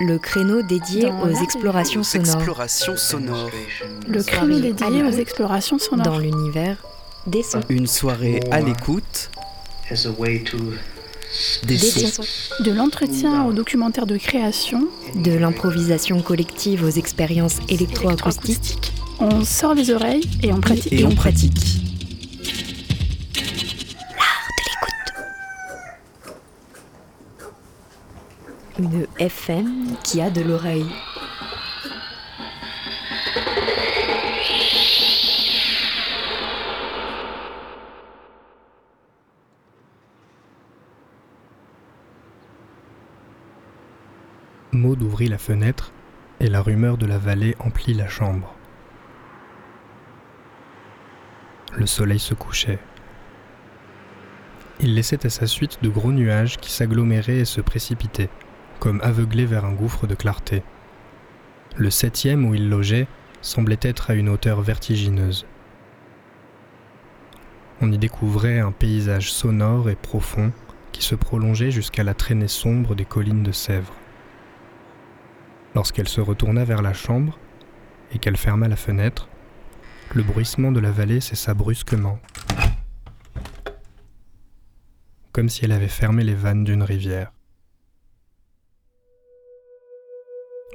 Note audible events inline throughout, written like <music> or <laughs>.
le créneau dédié Dans aux explorations sonores explorations sonores. Le créneau dédié aux explorations sonores. dans l'univers des sons. Une soirée à l'écoute as a way to des Des sons. sons. De l'entretien au documentaire de création. De l'improvisation collective aux expériences électroacoustiques. On sort les oreilles et on pratique. Et on pratique. FM qui a de l'oreille. Maud ouvrit la fenêtre et la rumeur de la vallée emplit la chambre. Le soleil se couchait. Il laissait à sa suite de gros nuages qui s'aggloméraient et se précipitaient, comme aveuglés vers un gouffre de clarté. Le septième où il logeait semblait être à une hauteur vertigineuse. On y découvrait un paysage sonore et profond qui se prolongeait jusqu'à la traînée sombre des collines de Sèvres. Lorsqu'elle se retourna vers la chambre et qu'elle ferma la fenêtre, le bruissement de la vallée cessa brusquement, comme si elle avait fermé les vannes d'une rivière.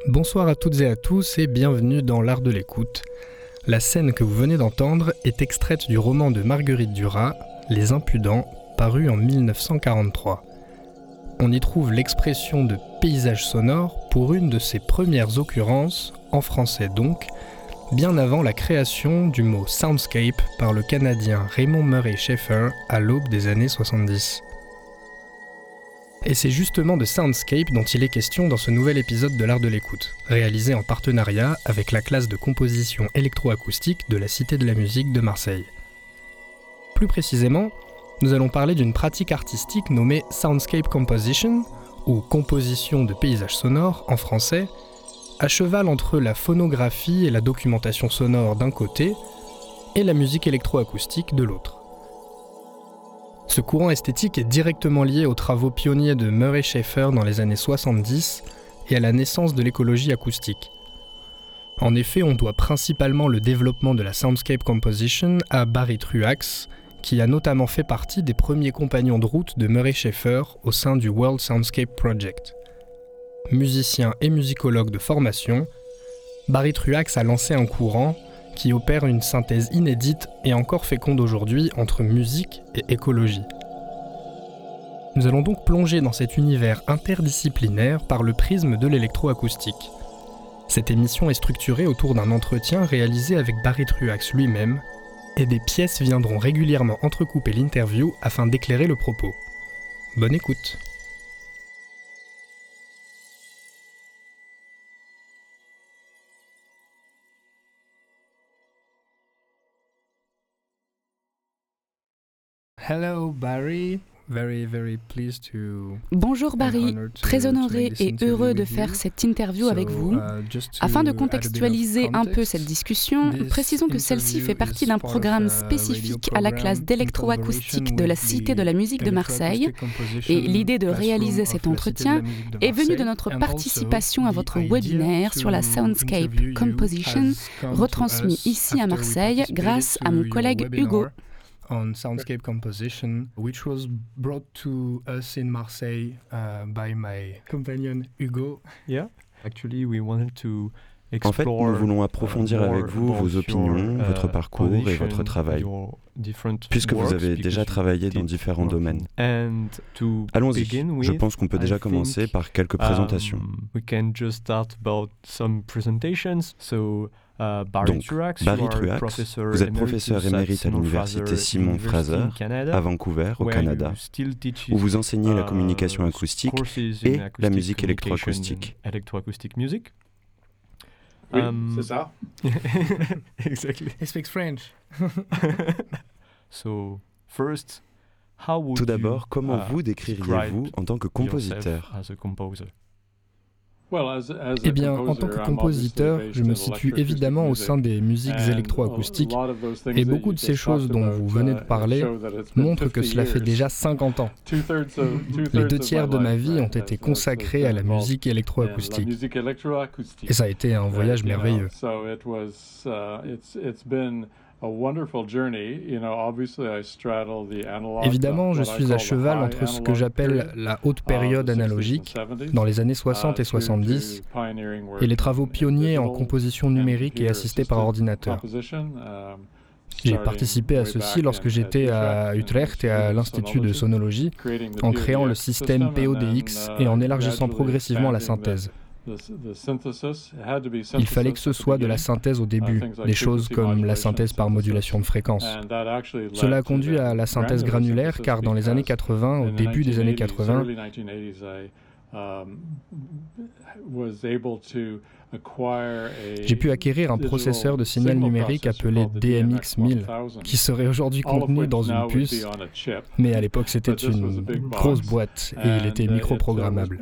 Bonsoir à toutes et à tous et bienvenue dans l'art de l'écoute. La scène que vous venez d'entendre est extraite du roman de Marguerite Duras, Les Impudents, paru en 1943 on y trouve l'expression de paysage sonore pour une de ses premières occurrences, en français donc, bien avant la création du mot soundscape par le Canadien Raymond Murray Schaeffer à l'aube des années 70. Et c'est justement de soundscape dont il est question dans ce nouvel épisode de l'art de l'écoute, réalisé en partenariat avec la classe de composition électroacoustique de la Cité de la musique de Marseille. Plus précisément, nous allons parler d'une pratique artistique nommée Soundscape Composition, ou composition de paysages sonores en français, à cheval entre la phonographie et la documentation sonore d'un côté, et la musique électroacoustique de l'autre. Ce courant esthétique est directement lié aux travaux pionniers de Murray Schaeffer dans les années 70 et à la naissance de l'écologie acoustique. En effet, on doit principalement le développement de la Soundscape Composition à Barry Truax, qui a notamment fait partie des premiers compagnons de route de Murray Schaeffer au sein du World Soundscape Project. Musicien et musicologue de formation, Barry Truax a lancé un courant qui opère une synthèse inédite et encore féconde aujourd'hui entre musique et écologie. Nous allons donc plonger dans cet univers interdisciplinaire par le prisme de l'électroacoustique. Cette émission est structurée autour d'un entretien réalisé avec Barry Truax lui-même et des pièces viendront régulièrement entrecouper l'interview afin d'éclairer le propos. Bonne écoute. Hello Barry, very very pleased to Bonjour Barry, to- très honoré et heureux de faire cette interview avec vous. uh, Afin de contextualiser un peu cette discussion, précisons que celle-ci fait partie d'un programme a spécifique à la classe d'électroacoustique de la Cité de la musique de Marseille. Et l'idée de réaliser cet entretien est venue de notre participation à votre webinaire sur la Soundscape Composition, retransmis ici à Marseille grâce à mon collègue Hugo. On soundscape composition, which was brought to us in Marseille uh, by my companion Hugo. Yeah, actually, we wanted to En fait, nous voulons approfondir avec vous vos opinions, votre parcours et votre travail, puisque vous avez déjà travaillé dans différents domaines. Allons-y, je pense qu'on peut déjà commencer par quelques présentations. Donc, Barry Truax, vous êtes professeur émérite à l'université Simon Fraser à Vancouver, au Canada, où vous enseignez la communication acoustique et la musique électroacoustique. Oui, um, c'est ça. <laughs> exactly. He speaks French. <laughs> so, first, how would Tout d'abord, comment uh, vous décririez-vous en tant que compositeur? as a composer? Eh bien, en tant que compositeur, je me situe évidemment au sein des musiques électroacoustiques, et beaucoup de ces choses dont vous venez de uh, parler montrent que cela fait déjà 50 ans. Les deux tiers de ma vie ont été consacrés à la musique électroacoustique. Et ça a été un voyage merveilleux. Évidemment, je suis à cheval entre ce que j'appelle la haute période analogique, dans les années 60 et 70, et les travaux pionniers en composition numérique et assistés par ordinateur. J'ai participé à ceci lorsque j'étais à Utrecht et à l'Institut de sonologie, en créant le système PODX et en élargissant progressivement la synthèse. Il fallait que ce soit de la synthèse au début, des choses comme la synthèse par modulation de fréquence. Cela a conduit à la synthèse granulaire car dans les années 80, au début des années 80, um, j'ai pu acquérir un processeur de signal numérique appelé DMX1000, qui serait aujourd'hui contenu dans une puce, mais à l'époque c'était une grosse boîte et il était microprogrammable.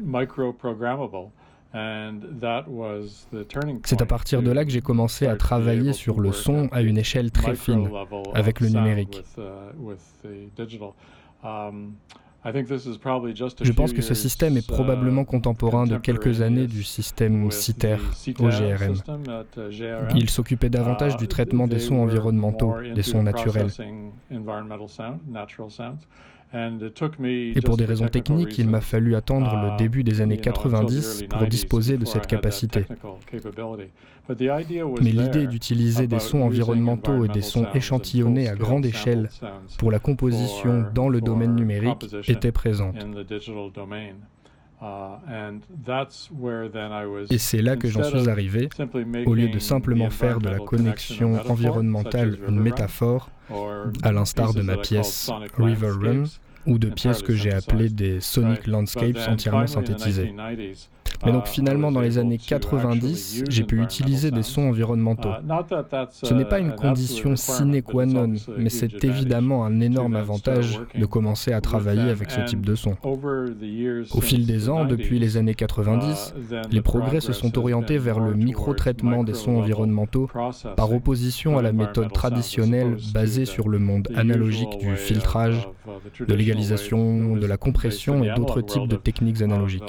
C'est à partir de là que j'ai commencé à travailler sur le son à une échelle très fine avec le numérique. Je pense que ce système est probablement contemporain de quelques années du système CITER au GRM. Il s'occupait davantage du traitement des sons environnementaux, des sons naturels. Et pour des raisons techniques, il m'a fallu attendre le début des années 90 pour disposer de cette capacité. Mais l'idée d'utiliser des sons environnementaux et des sons échantillonnés à grande échelle pour la composition dans le domaine numérique était présente. Et c'est là que j'en suis arrivé. Au lieu de simplement faire de la connexion environnementale une métaphore, à l'instar de ma pièce River Run, ou de pièces que j'ai appelées des Sonic Landscapes entièrement synthétisées. Mais donc finalement, dans les années 90, j'ai pu utiliser des sons environnementaux. Ce n'est pas une condition sine qua non, mais c'est évidemment un énorme avantage de commencer à travailler avec ce type de son. Au fil des ans, depuis les années 90, les progrès se sont orientés vers le micro-traitement des sons environnementaux par opposition à la méthode traditionnelle basée sur le monde analogique du filtrage, de l'égalisation, de la compression et d'autres types de techniques analogiques.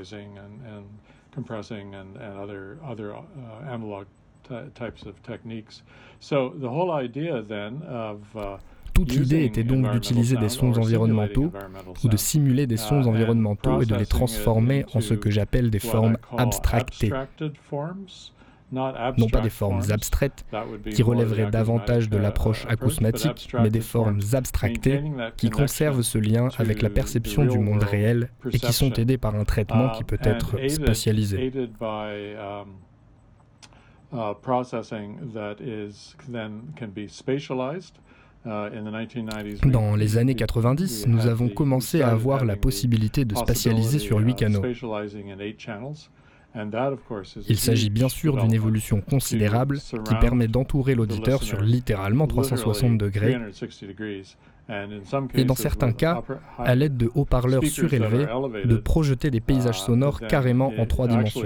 Equalizing and, and compressing and, and other, other uh, analog types of techniques. So the whole idea then of uh, Toute l'idée était donc d'utiliser des sons environnementaux ou de simuler des sons uh, environnementaux et de les transformer en ce que j'appelle des formes abstractées non pas des formes abstraites qui relèveraient davantage de l'approche acousmatique, mais des formes abstractées qui conservent ce lien avec la perception du monde réel et qui sont aidées par un traitement qui peut être spatialisé. Dans les années 90, nous avons commencé à avoir la possibilité de spatialiser sur huit canaux. Il s'agit bien sûr d'une évolution considérable qui permet d'entourer l'auditeur sur littéralement 360 degrés et dans certains cas, à l'aide de haut-parleurs surélevés, de projeter des paysages uh, sonores carrément en trois dimensions.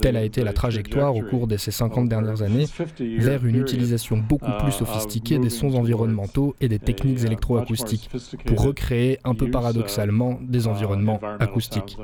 Telle a été la trajectoire au cours de ces 50 dernières années vers une utilisation beaucoup plus uh, sophistiquée des sons environnementaux et des techniques électroacoustiques pour recréer un peu paradoxalement des uh, environnements acoustiques.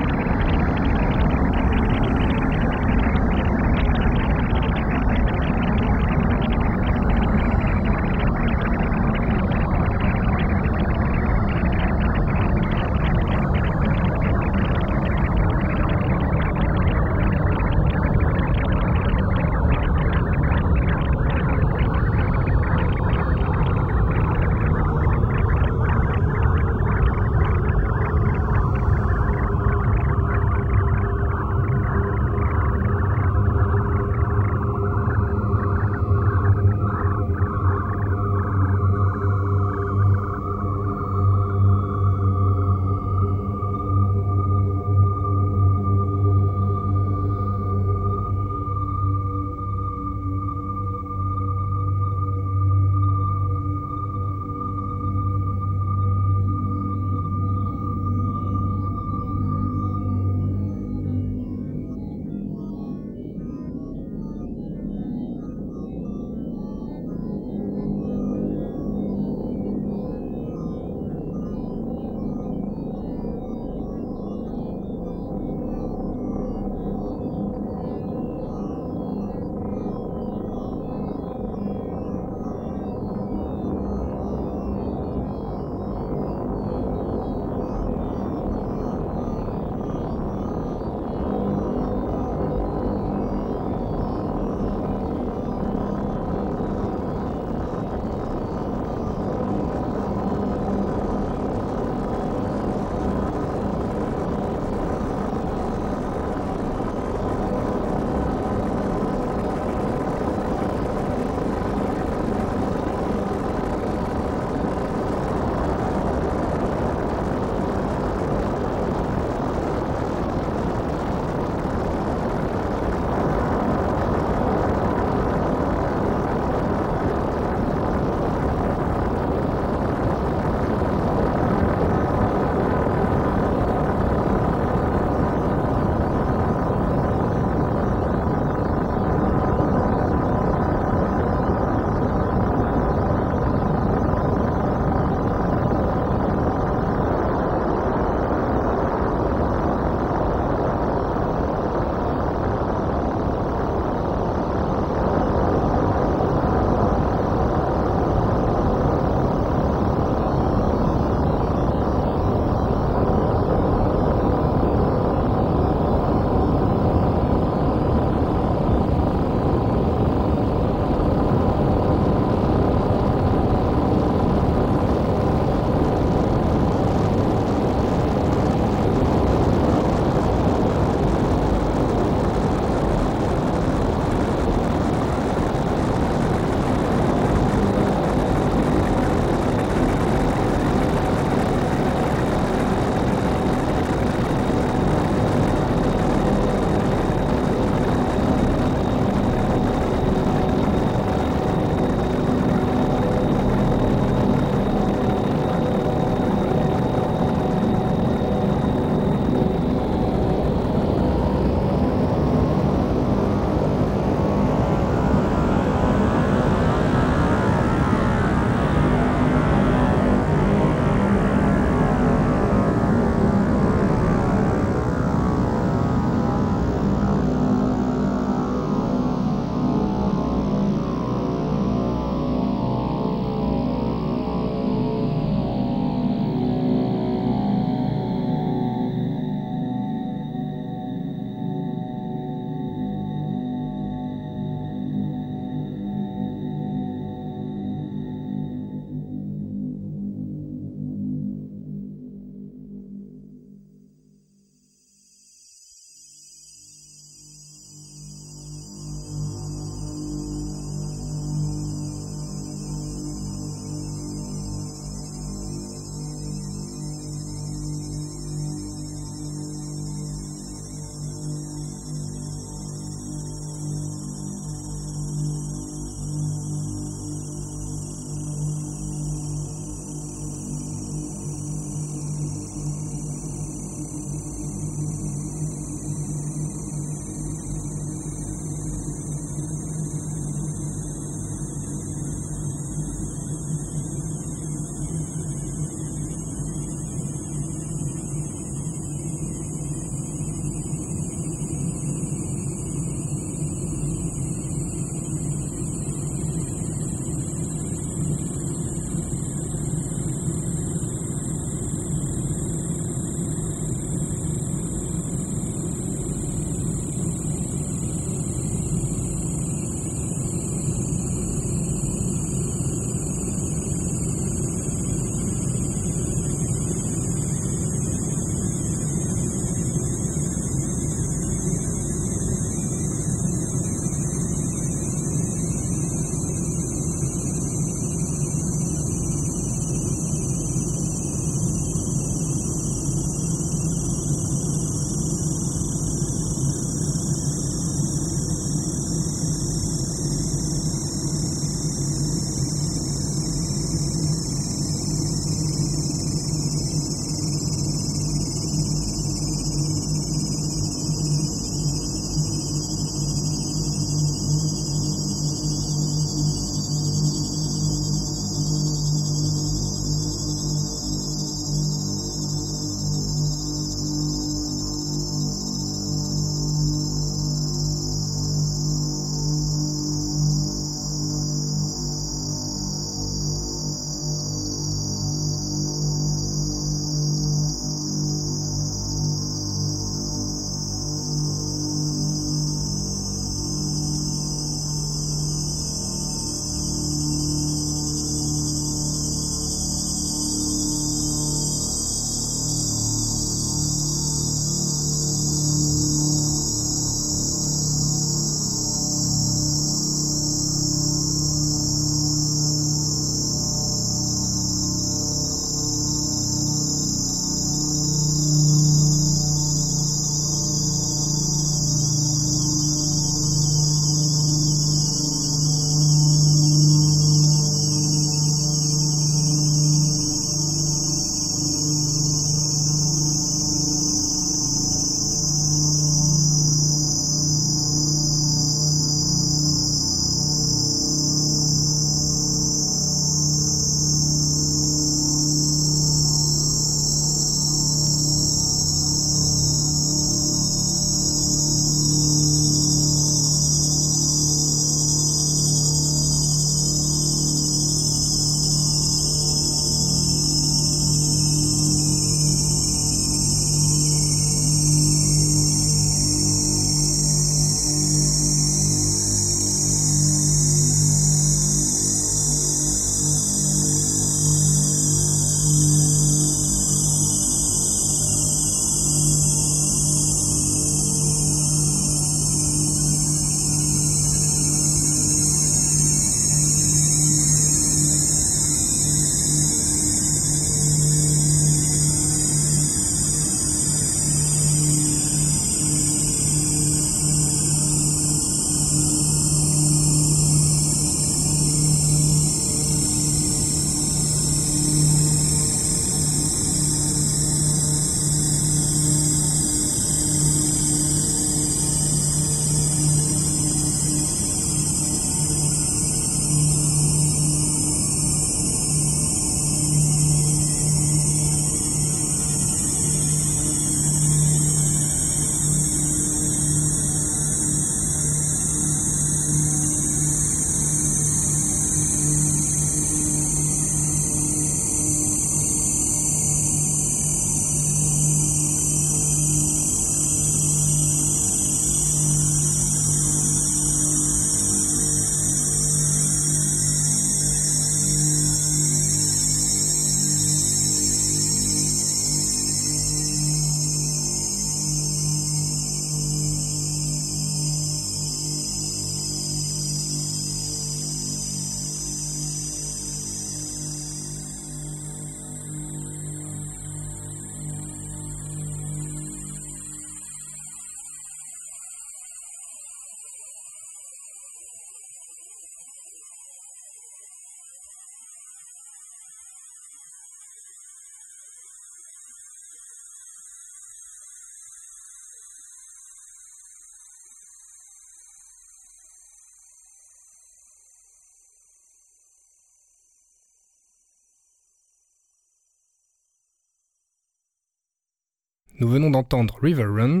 Nous venons d'entendre River Run,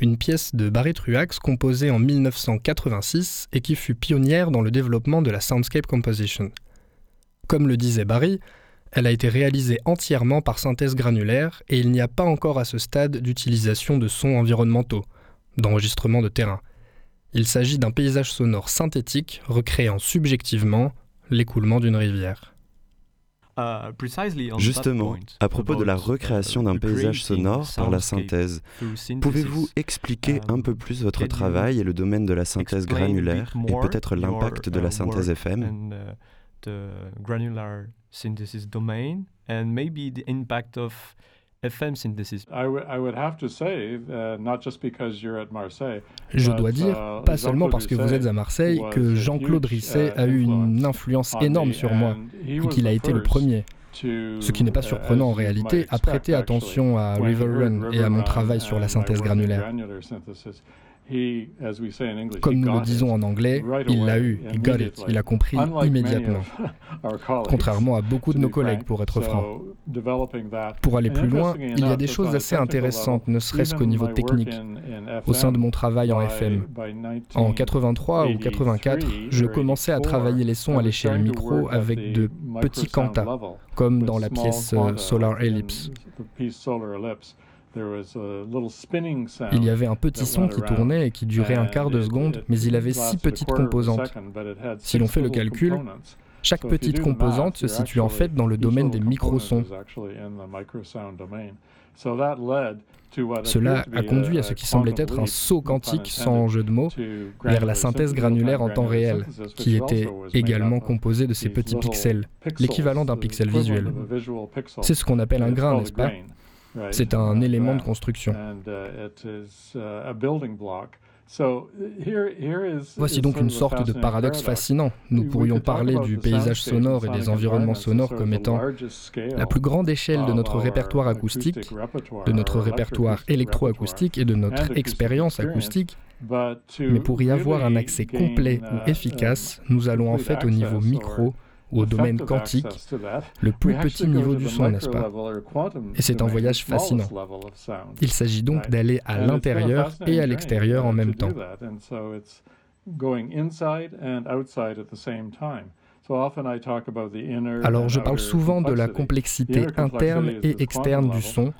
une pièce de Barry Truax composée en 1986 et qui fut pionnière dans le développement de la soundscape composition. Comme le disait Barry, elle a été réalisée entièrement par synthèse granulaire et il n'y a pas encore à ce stade d'utilisation de sons environnementaux, d'enregistrement de terrain. Il s'agit d'un paysage sonore synthétique recréant subjectivement l'écoulement d'une rivière. Uh, Justement, à propos de la recréation d'un paysage sonore par la synthèse, pouvez-vous expliquer un peu um, plus votre travail et le domaine de la synthèse granulaire et peut-être l'impact de la uh, synthèse FM FM synthesis. Je dois dire, uh, pas seulement parce que vous êtes à Marseille, que Jean-Claude Risset uh, a eu une influence énorme sur moi et qu'il a été le premier. Ce qui n'est pas surprenant en réalité, à prêter attention à River Run et à mon travail sur la synthèse granulaire. Comme nous le disons en anglais, il l'a eu, il got it, il a compris immédiatement. <laughs> Contrairement à beaucoup de nos collègues, pour être franc. Pour aller plus loin, il y a des choses assez intéressantes, ne serait-ce qu'au niveau technique, au sein de mon travail en FM. En 83 ou 84, je commençais à travailler les sons à l'échelle micro avec de petits cantas, comme dans la pièce euh, Solar Ellipse. Il y avait un petit son qui tournait et qui durait un quart de seconde, mais il avait six petites composantes. Si l'on fait le calcul, chaque petite composante se situe en fait dans le domaine des microsons. Cela a conduit à ce qui semblait être un saut quantique sans jeu de mots vers la synthèse granulaire en temps réel, qui était également composée de ces petits pixels, l'équivalent d'un pixel visuel. C'est ce qu'on appelle un grain, n'est-ce pas? C'est un élément de construction. Voici donc une sorte de paradoxe fascinant. Nous pourrions parler du paysage sonore et des environnements sonores comme étant la plus grande échelle de notre répertoire acoustique, de notre répertoire électroacoustique et de notre expérience acoustique. Mais pour y avoir un accès complet ou efficace, nous allons en fait au niveau micro au domaine quantique, le plus petit niveau du son, n'est-ce pas Et c'est un voyage fascinant. Il s'agit donc d'aller à l'intérieur et à l'extérieur en même temps. Alors je parle souvent de la complexité interne et externe du son.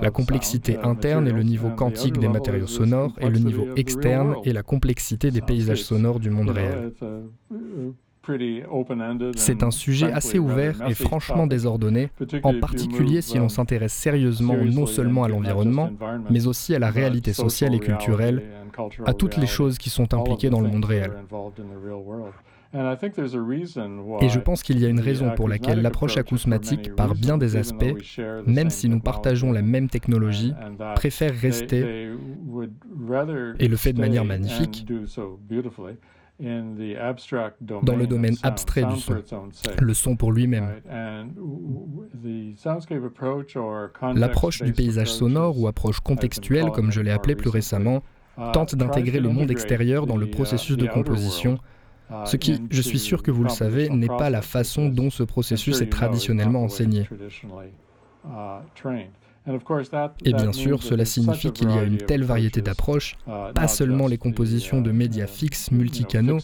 La complexité interne est le niveau quantique des matériaux sonores et le niveau externe est la complexité des paysages sonores du monde réel. C'est un sujet assez ouvert et franchement désordonné, en particulier si l'on s'intéresse sérieusement non seulement à l'environnement, mais aussi à la réalité sociale et culturelle, à toutes les choses qui sont impliquées dans le monde réel. Et je pense qu'il y a une raison pour laquelle l'approche acousmatique, par bien des aspects, même si nous partageons la même technologie, préfère rester, et le fait de manière magnifique, dans le domaine abstrait du son, le son pour lui-même. L'approche du paysage sonore ou approche contextuelle, comme je l'ai appelé plus récemment, uh, tente d'intégrer le monde extérieur dans le uh, processus de composition, uh, ce qui, je suis sûr que vous le savez, n'est pas la façon dont ce processus est traditionnellement enseigné. Et bien sûr, cela signifie qu'il y a une telle variété d'approches, uh, pas seulement les compositions de médias uh, fixes multicanaux,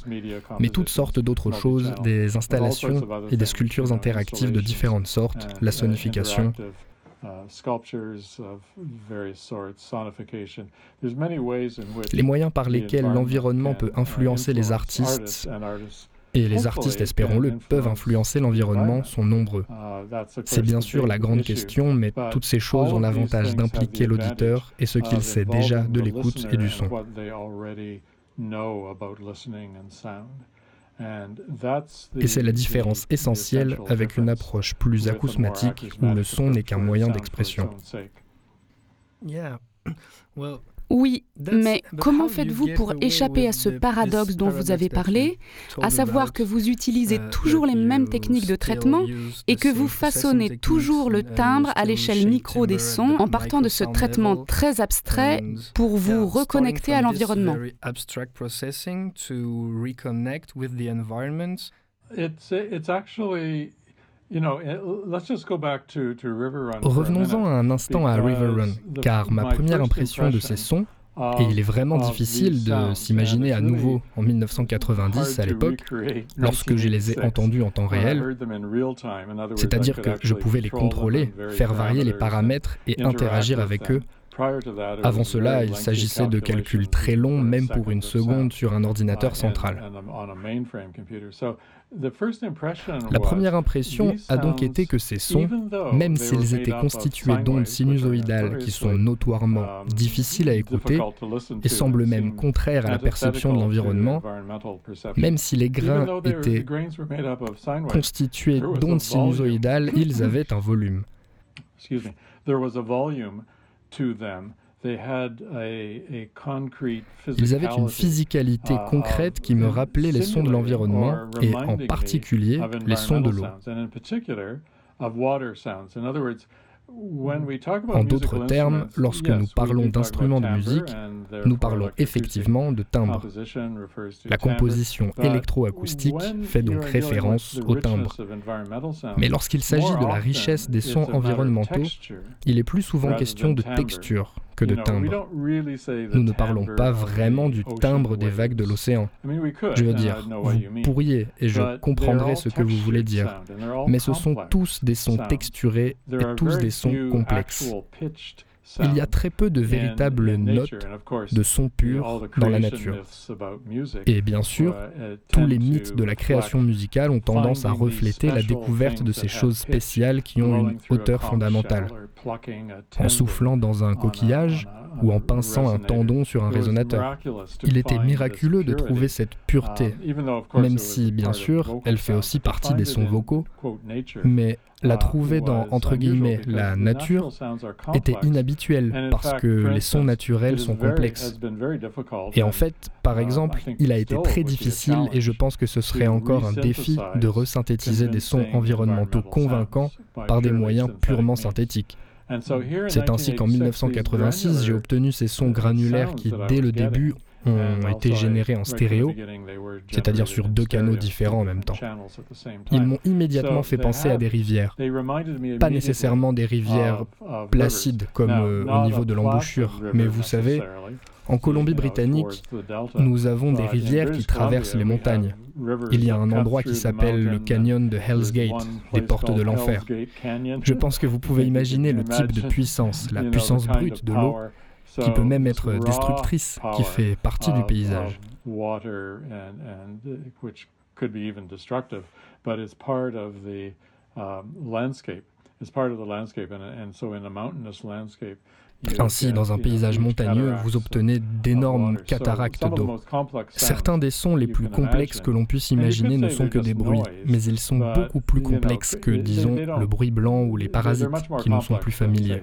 mais toutes sortes d'autres choses, des installations et des sculptures interactives de différentes sortes, la sonification. Uh, les moyens par lesquels l'environnement peut influencer les artistes et les artistes, espérons-le, peuvent influencer l'environnement sont nombreux. C'est bien sûr la grande question, mais toutes ces choses ont l'avantage d'impliquer l'auditeur et ce qu'il sait déjà de l'écoute et du son. Et c'est la différence essentielle avec une approche plus acousmatique où le son n'est qu'un moyen d'expression. <clears throat> Oui, mais comment faites-vous pour échapper à ce paradoxe dont vous avez parlé, à savoir que vous utilisez uh, toujours les mêmes techniques de traitement et que vous façonnez toujours le timbre à l'échelle micro des sons en partant de ce traitement très abstrait pour vous reconnecter à l'environnement Revenons-en un instant à River Run, car ma première impression de ces sons, et il est vraiment difficile de s'imaginer à nouveau en 1990 à l'époque, lorsque je les ai entendus en temps réel, c'est-à-dire que je pouvais les contrôler, faire varier les paramètres et interagir avec eux. Avant cela, il s'agissait de calculs très longs, même pour une seconde, sur un ordinateur central. La première impression a donc été que ces sons, même s'ils étaient constitués d'ondes sinusoïdales qui sont notoirement difficiles à écouter et semblent même contraires à la perception de l'environnement, même si les grains étaient constitués d'ondes sinusoïdales, ils avaient un volume. Ils avaient une physicalité uh, concrète qui me rappelait les sons de l'environnement et en particulier les sons de l'eau. En d'autres termes, lorsque nous parlons d'instruments de musique, nous parlons effectivement de timbre. La composition électroacoustique fait donc référence au timbre. Mais lorsqu'il s'agit de la richesse des sons environnementaux, il est plus souvent question de texture que de timbre. Nous ne parlons pas vraiment du timbre des vagues de l'océan. Je veux dire, vous pourriez, et je comprendrai ce que vous voulez dire, mais ce sont tous des sons texturés et tous des sons complexes. Il y a très peu de véritables notes de sons purs dans la nature. Et bien sûr, tous les mythes de la création musicale ont tendance à refléter la découverte de ces choses spéciales qui ont une hauteur fondamentale. En soufflant dans un coquillage, ou en pinçant un tendon sur un résonateur. Il était miraculeux de trouver cette pureté, même si, bien sûr, elle fait aussi partie des sons vocaux, mais la trouver dans, entre guillemets, la nature était inhabituel parce que les sons naturels sont complexes. Et en fait, par exemple, il a été très difficile et je pense que ce serait encore un défi de resynthétiser des sons environnementaux convaincants par des moyens purement synthétiques. C'est ainsi qu'en 1986, j'ai obtenu ces sons granulaires qui, dès le début, ont été générés en stéréo, c'est-à-dire sur deux canaux différents en même temps. Ils m'ont immédiatement fait penser à des rivières, pas nécessairement des rivières placides comme euh, au niveau de l'embouchure, mais vous savez, en Colombie-Britannique, nous avons des rivières qui traversent les montagnes. Il y a un endroit qui s'appelle le canyon de Hell's Gate, des portes de l'enfer. Je pense que vous pouvez imaginer le type de puissance, la puissance brute de l'eau, qui peut même être destructrice, qui fait partie du paysage. Ainsi, dans un paysage montagneux, vous obtenez d'énormes cataractes d'eau. Certains des sons les plus complexes que l'on puisse imaginer ne sont que des bruits, mais ils sont beaucoup plus complexes que, disons, le bruit blanc ou les parasites qui nous sont plus familiers.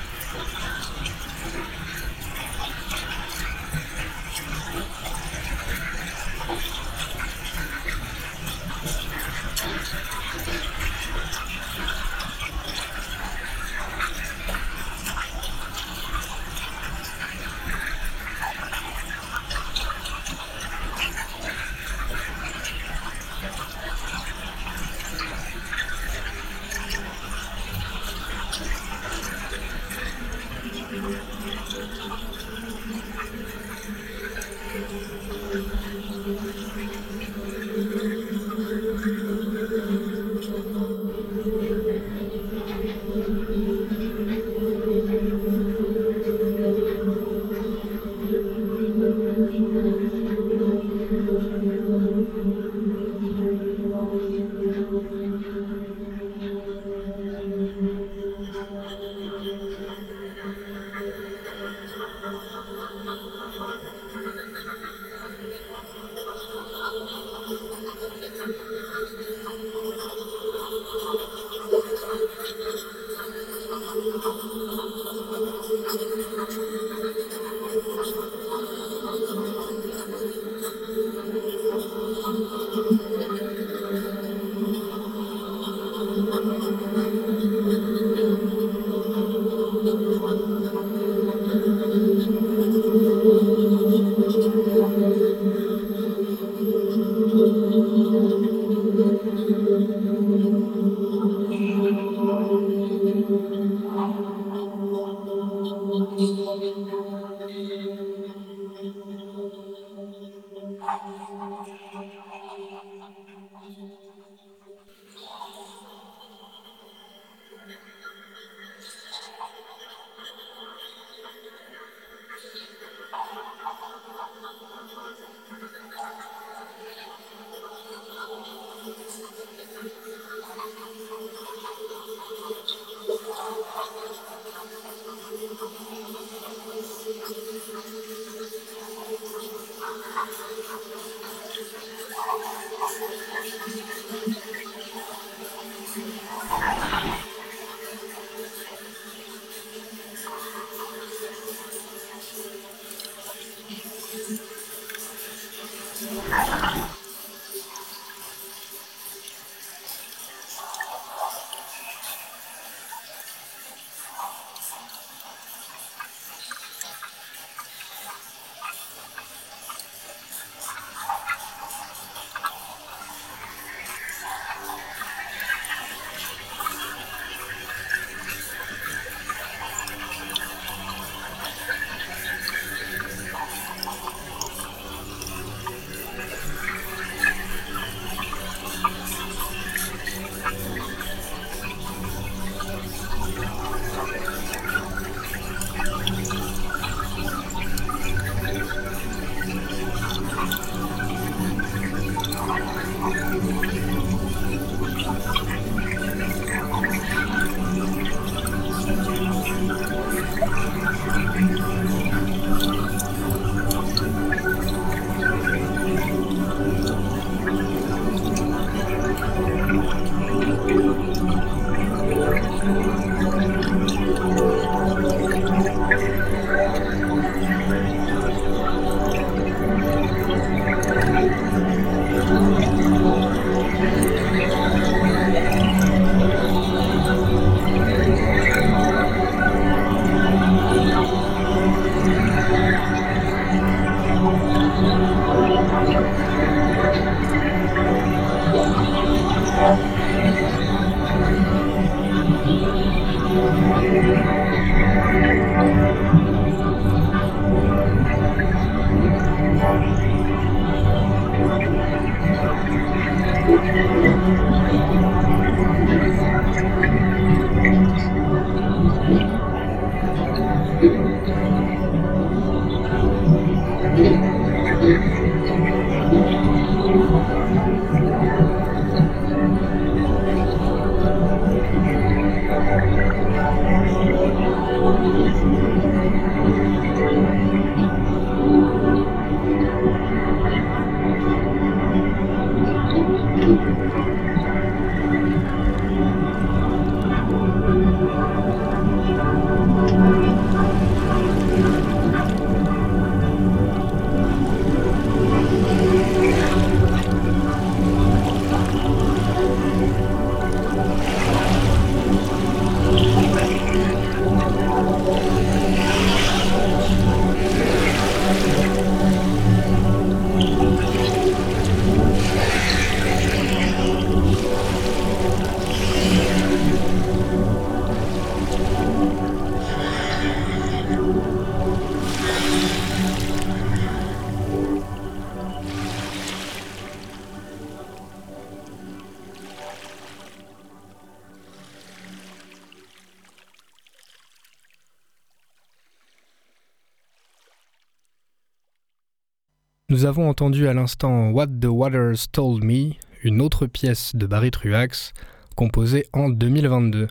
Nous avons entendu à l'instant What the Waters Told Me, une autre pièce de Barry Truax, composée en 2022.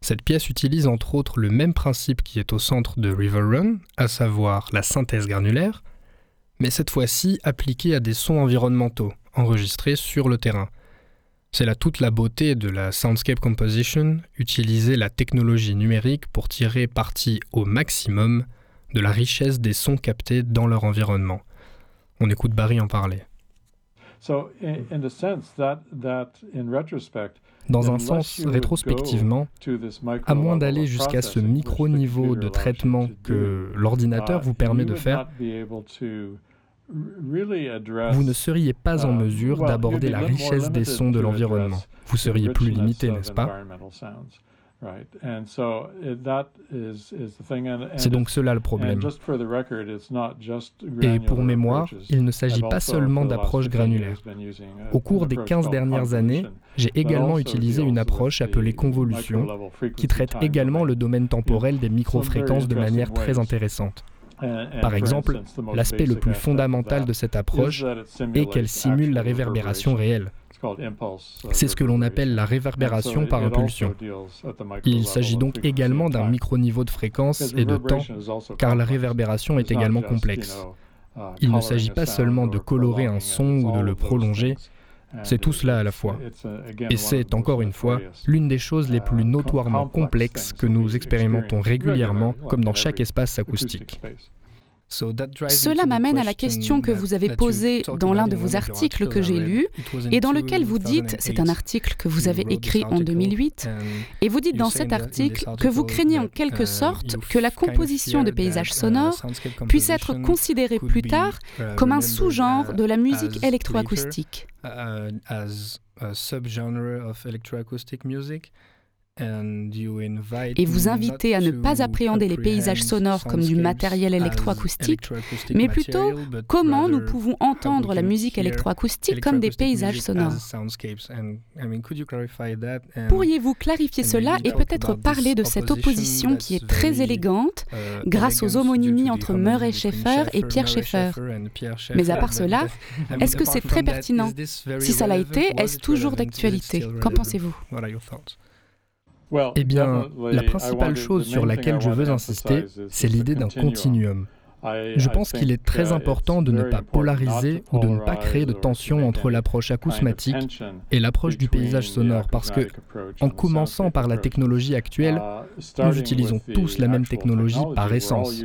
Cette pièce utilise entre autres le même principe qui est au centre de River Run, à savoir la synthèse granulaire, mais cette fois-ci appliquée à des sons environnementaux, enregistrés sur le terrain. C'est là toute la beauté de la Soundscape Composition, utiliser la technologie numérique pour tirer parti au maximum de la richesse des sons captés dans leur environnement. On écoute Barry en parler. Dans un sens, rétrospectivement, à moins d'aller jusqu'à ce micro-niveau de traitement que l'ordinateur vous permet de faire, vous ne seriez pas en mesure d'aborder la richesse des sons de l'environnement. Vous seriez plus limité, n'est-ce pas? C'est donc cela le problème. Et pour mémoire, il ne s'agit pas seulement d'approche granulaire. Au cours des 15 dernières années, j'ai également utilisé une approche appelée convolution, qui traite également le domaine temporel des microfréquences de manière très intéressante. Par exemple, l'aspect le plus fondamental de cette approche est qu'elle simule la réverbération réelle. C'est ce que l'on appelle la réverbération par impulsion. Il s'agit donc également d'un micro-niveau de fréquence et de temps, car la réverbération est également complexe. Uh, Il ne s'agit pas seulement de colorer un son ou de le prolonger, c'est tout cela à la fois. Et c'est, encore une fois, l'une des choses les plus uh, notoirement complexes que nous expérimentons régulièrement, comme dans chaque espace acoustique. Cela m'amène à la question que vous avez posée dans l'un de vos articles que j'ai lu et dans lequel vous dites, c'est un article que vous avez écrit en 2008, et vous dites dans cet article que vous craignez en quelque sorte que la composition de paysages sonores puisse être considérée plus tard comme un sous-genre de la musique électroacoustique. Et vous invitez à ne pas appréhender les paysages sonores comme du matériel électroacoustique, mais plutôt comment nous pouvons entendre la musique électroacoustique comme des paysages sonores. Pourriez-vous clarifier cela et peut-être parler de cette opposition qui est très élégante uh, grâce aux homonymies entre Murray Schaeffer et Pierre Schaeffer. Mais à part cela, <laughs> est-ce que c'est très pertinent Si ça l'a été, est-ce toujours d'actualité? Qu'en pensez-vous? Eh bien, la principale chose sur laquelle je veux insister, c'est l'idée d'un continuum. Je pense qu'il est très important de ne pas polariser ou de ne pas créer de tension entre l'approche acousmatique et l'approche du paysage sonore parce que, en commençant par la technologie actuelle, nous utilisons tous la même technologie par essence.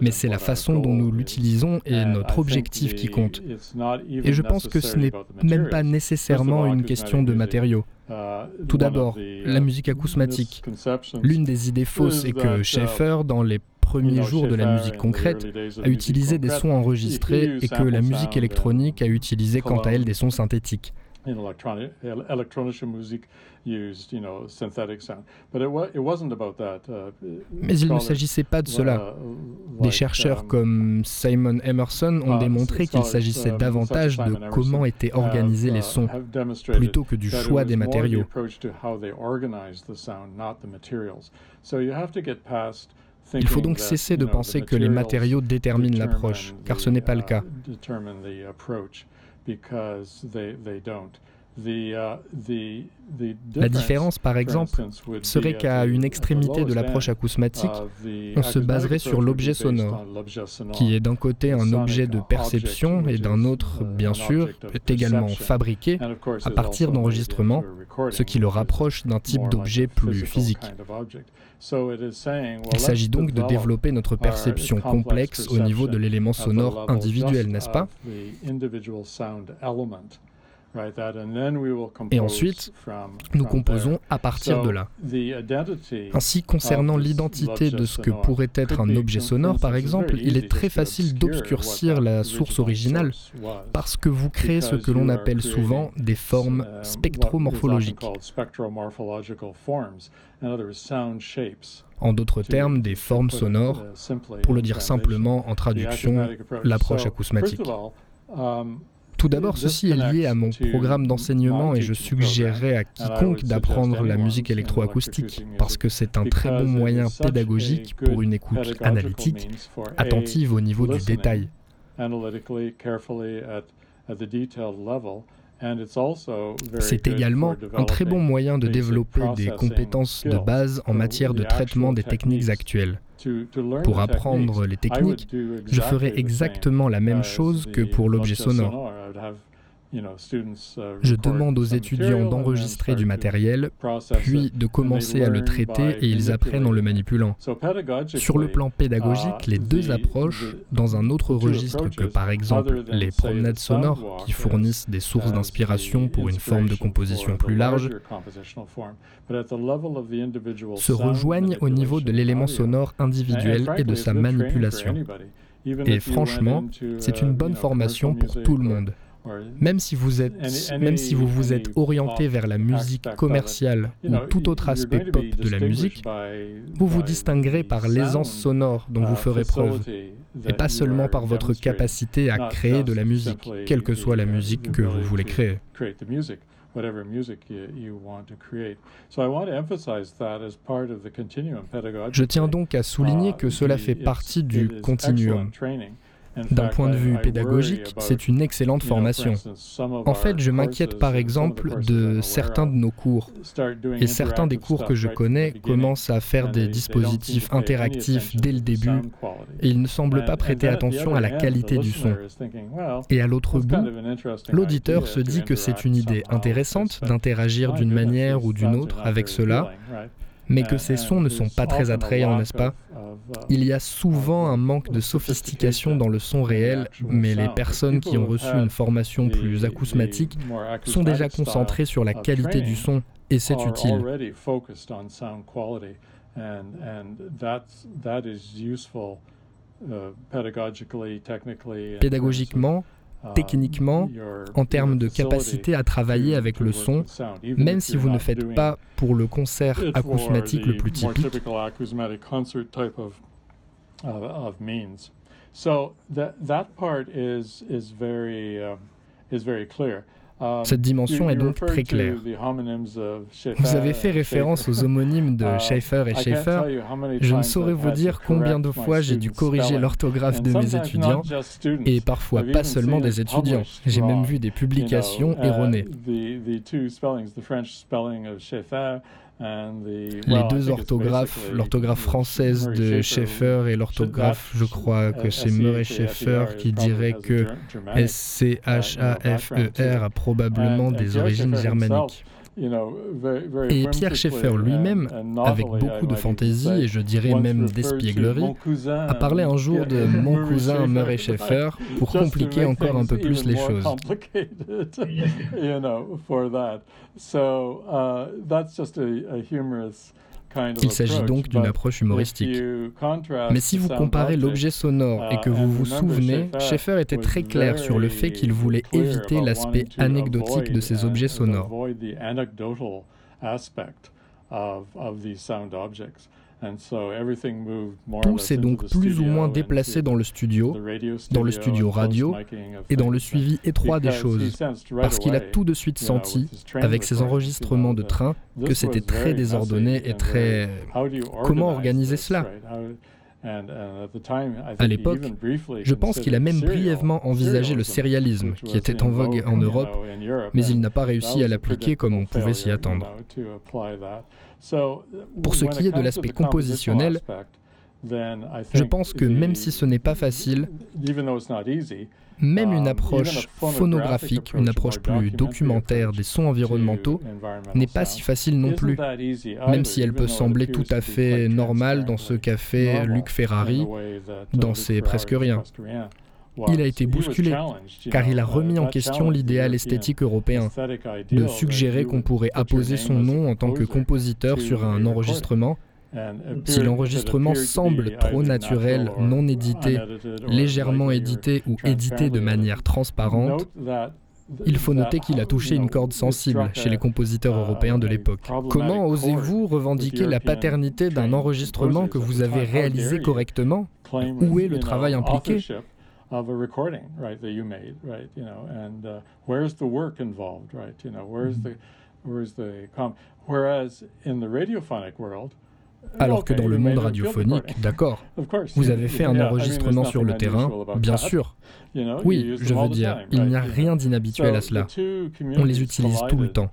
Mais c'est la façon dont nous l'utilisons et notre objectif qui compte. Et je pense que ce n'est même pas nécessairement une question de matériaux. Uh, Tout d'abord, la musique acousmatique. L'une des idées fausses est que uh, Schaeffer, dans les premiers jours de la musique concrète, a utilisé des sons enregistrés et que la musique électronique a utilisé quant à elle des sons synthétiques. Mais il ne s'agissait pas de cela. Des chercheurs um, comme Simon Emerson ont uh, démontré qu'il s'agissait um, davantage de comment étaient organisés les uh, sons, plutôt que du choix des matériaux. Il faut donc cesser de penser que les matériaux déterminent l'approche, car ce n'est pas le cas. because they, they don't. La différence, par exemple, serait qu'à une extrémité de l'approche acousmatique, on se baserait sur l'objet sonore, qui est d'un côté un objet de perception et d'un autre, bien sûr, est également fabriqué à partir d'enregistrements, ce qui le rapproche d'un type d'objet plus physique. Il s'agit donc de développer notre perception complexe au niveau de l'élément sonore individuel, n'est-ce pas et ensuite, nous composons à partir de là. Ainsi, concernant l'identité de ce que pourrait être un objet sonore, par exemple, il est très facile d'obscurcir la source originale parce que vous créez ce que l'on appelle souvent des formes um, spectromorphologiques. En d'autres termes, des formes sonores, pour le dire simplement en traduction, l'approche acousmatique. Tout d'abord, ceci est lié à mon programme d'enseignement et je suggérerais à quiconque d'apprendre la musique électroacoustique parce que c'est un très bon moyen pédagogique pour une écoute analytique, attentive au niveau du détail. C'est également un très bon moyen de développer des compétences de base en matière de traitement des techniques actuelles. Pour apprendre les techniques, je ferai exactement la même chose que pour l'objet sonore. Je demande aux étudiants d'enregistrer du matériel, puis de commencer à le traiter et ils apprennent en le manipulant. Sur le plan pédagogique, les deux approches, dans un autre registre que par exemple les promenades sonores qui fournissent des sources d'inspiration pour une forme de composition plus large, se rejoignent au niveau de l'élément sonore individuel et de sa manipulation. Et franchement, c'est une bonne formation pour tout le monde. Même si vous êtes, même si vous vous êtes orienté vers la musique commerciale ou tout autre aspect pop de la musique, vous vous distinguerez par l'aisance sonore dont vous ferez preuve, et pas seulement par votre capacité à créer de la musique, quelle que soit la musique que vous voulez créer. Je tiens donc à souligner que cela fait partie du continuum. D'un point de vue pédagogique, c'est une excellente formation. En fait, je m'inquiète par exemple de certains de nos cours. Et certains des cours que je connais commencent à faire des dispositifs interactifs dès le début et ils ne semblent pas prêter attention à la qualité du son. Et à l'autre bout, l'auditeur se dit que c'est une idée intéressante d'interagir d'une manière ou d'une autre avec cela, mais que ces sons ne sont pas très attrayants, n'est-ce pas Il y a souvent un manque de sophistication dans le son réel, mais les personnes qui ont reçu une formation plus acousmatique sont déjà concentrées sur la qualité du son, et c'est utile. Pédagogiquement, techniquement, en termes de capacité à travailler avec le son, même si vous ne faites pas pour le concert acousmatique le plus typique. So that, that part is, is very, uh, is very clear. Um, Cette dimension est donc très claire. Vous avez fait référence aux homonymes de uh, Schaeffer et Schaeffer. Je ne saurais vous dire combien de fois j'ai dû corriger l'orthographe de mes étudiants, et parfois pas seulement des étudiants. J'ai même vu des publications uh, erronées. Les deux orthographes, l'orthographe française de Schaeffer et l'orthographe, je crois que c'est Murray Schaeffer qui dirait que S-C-H-A-F-E-R a probablement des origines germaniques. Et Pierre Schaeffer lui-même, avec beaucoup de fantaisie et je dirais même d'espièglerie, a parlé un jour de mon cousin Murray Schaeffer pour compliquer encore un peu plus les choses. Il s'agit donc d'une approche humoristique. Mais si vous comparez l'objet sonore et que vous vous souvenez, Schaeffer était très clair sur le fait qu'il voulait éviter l'aspect anecdotique de ces objets sonores. Tout s'est donc plus ou moins déplacé dans le studio, dans le studio radio et dans le suivi étroit des choses, parce qu'il a tout de suite senti, avec ses enregistrements de train, que c'était très désordonné et très... Comment organiser cela? À l'époque, je pense qu'il a même brièvement envisagé le sérialisme, qui était en vogue en Europe, mais il n'a pas réussi à l'appliquer comme on pouvait s'y attendre. Pour ce qui est de l'aspect compositionnel, je pense que même si ce n'est pas facile, même une approche phonographique, une approche plus documentaire des sons environnementaux, n'est pas si facile non plus, même si elle peut sembler tout à fait normale dans ce qu'a fait Luc Ferrari, dans ses presque rien. Il a été bousculé, car il a remis en question l'idéal esthétique européen, de suggérer qu'on pourrait apposer son nom en tant que compositeur sur un enregistrement, si l'enregistrement semble trop naturel, non édité, légèrement édité ou édité de manière transparente, il faut noter qu'il a touché une corde sensible chez les compositeurs européens de l'époque. Comment osez-vous revendiquer la paternité d'un enregistrement que vous avez réalisé correctement? Où est le travail impliqué? Alors que dans le monde radiophonique, d'accord, <laughs> vous avez fait un enregistrement sur le terrain, bien sûr. Oui, je veux dire, il n'y a rien d'inhabituel à cela. On les utilise tout le temps.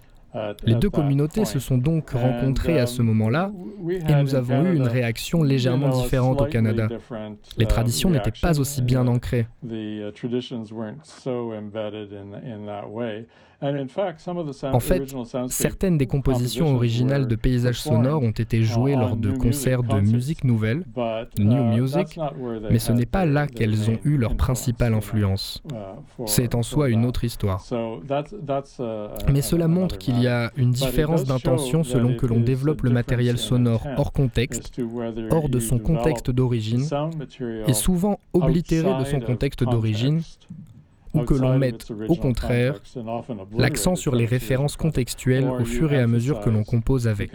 Les deux communautés se sont donc rencontrées à ce moment-là et nous avons eu une réaction légèrement différente au Canada. Les traditions n'étaient pas aussi bien ancrées. En fait, certaines des compositions originales de paysages sonores ont été jouées lors de concerts de musique nouvelle, de new uh, music, mais ce n'est pas là qu'elles ont eu leur principale influence. Uh, C'est en soi une autre histoire. Uh, mais cela montre qu'il y a une différence d'intention selon que l'on développe le matériel sonore hors contexte, hors de son contexte d'origine, et souvent oblitéré de son contexte d'origine, ou que l'on mette au contraire l'accent sur les références contextuelles au fur et à mesure que l'on compose avec.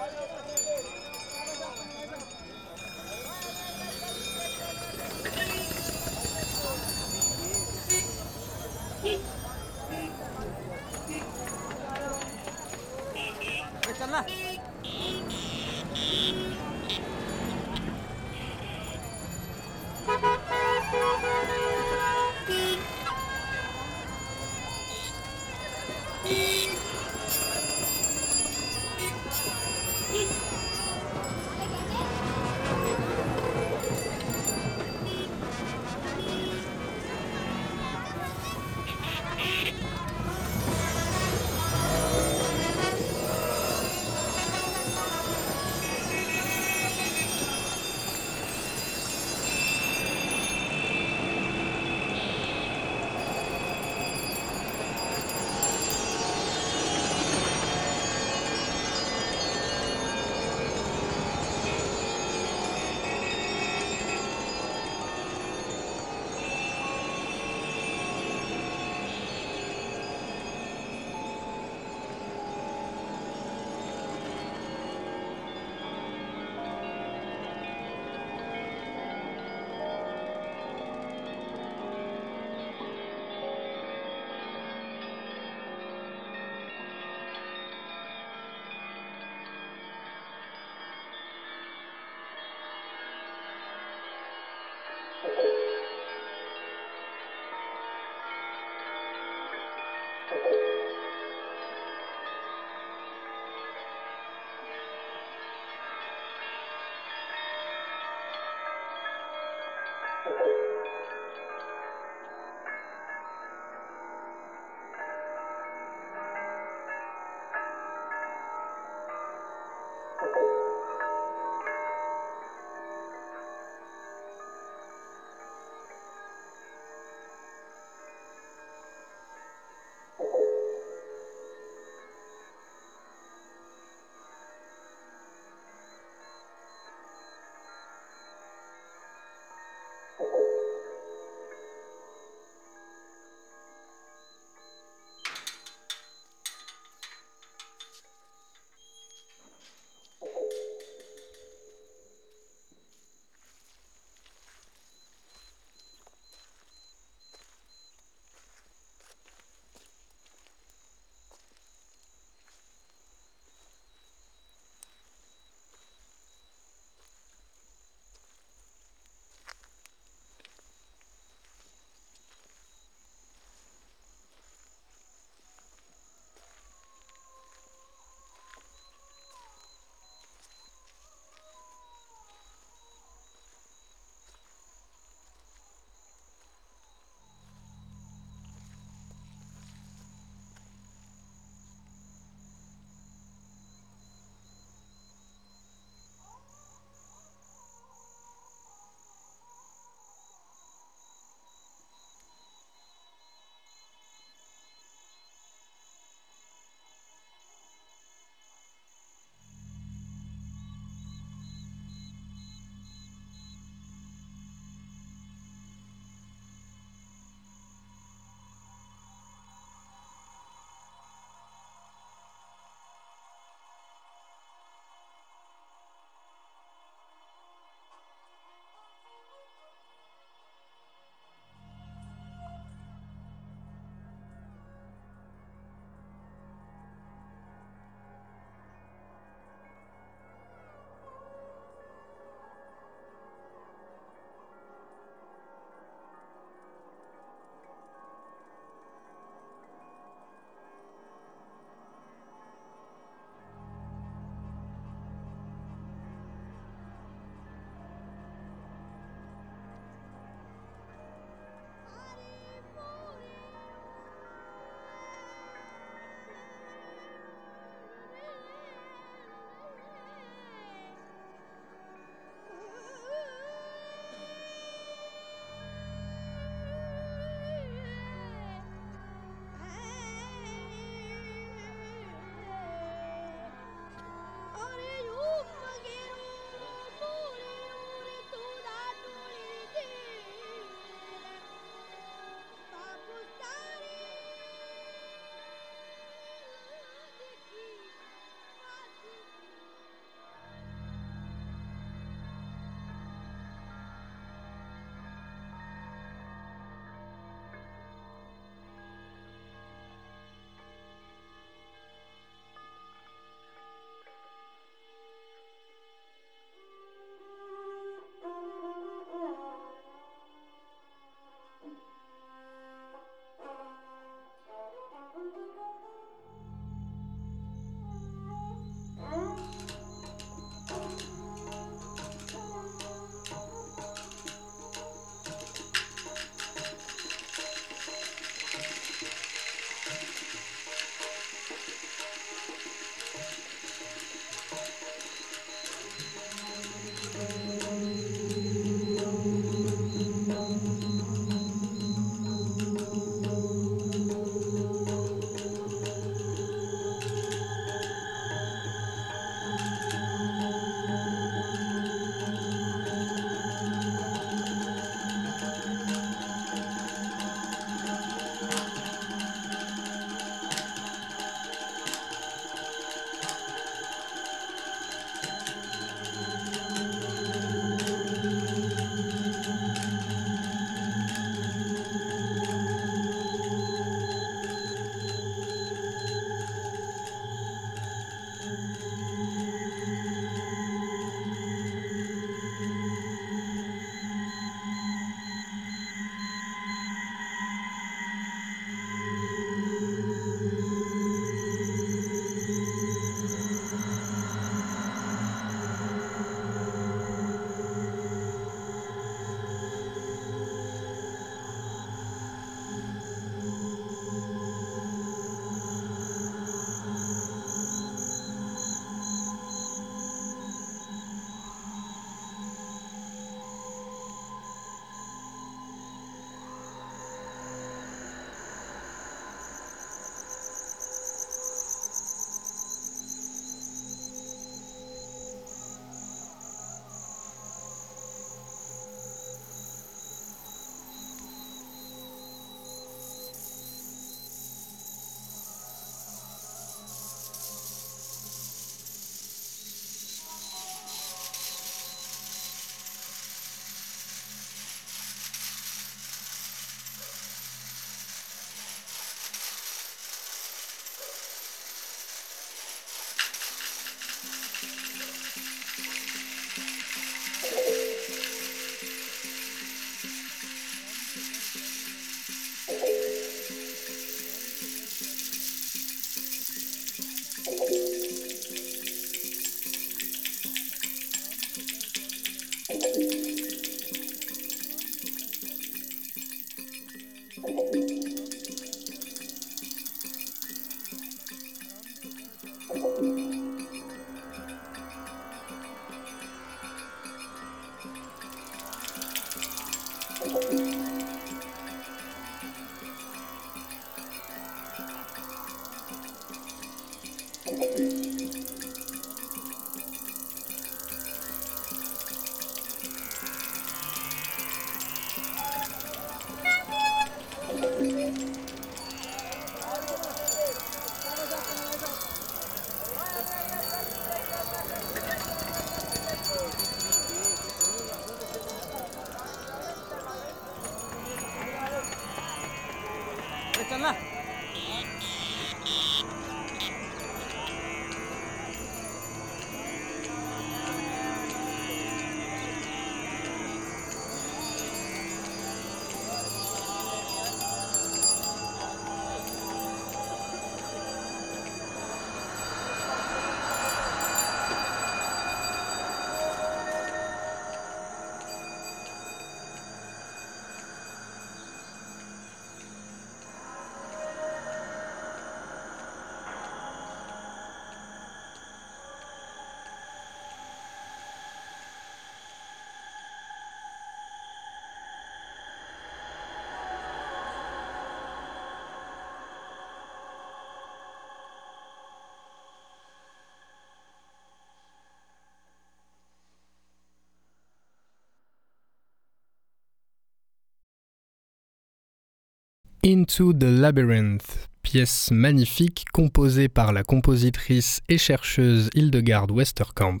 Into the Labyrinth, pièce magnifique composée par la compositrice et chercheuse Hildegard Westerkamp,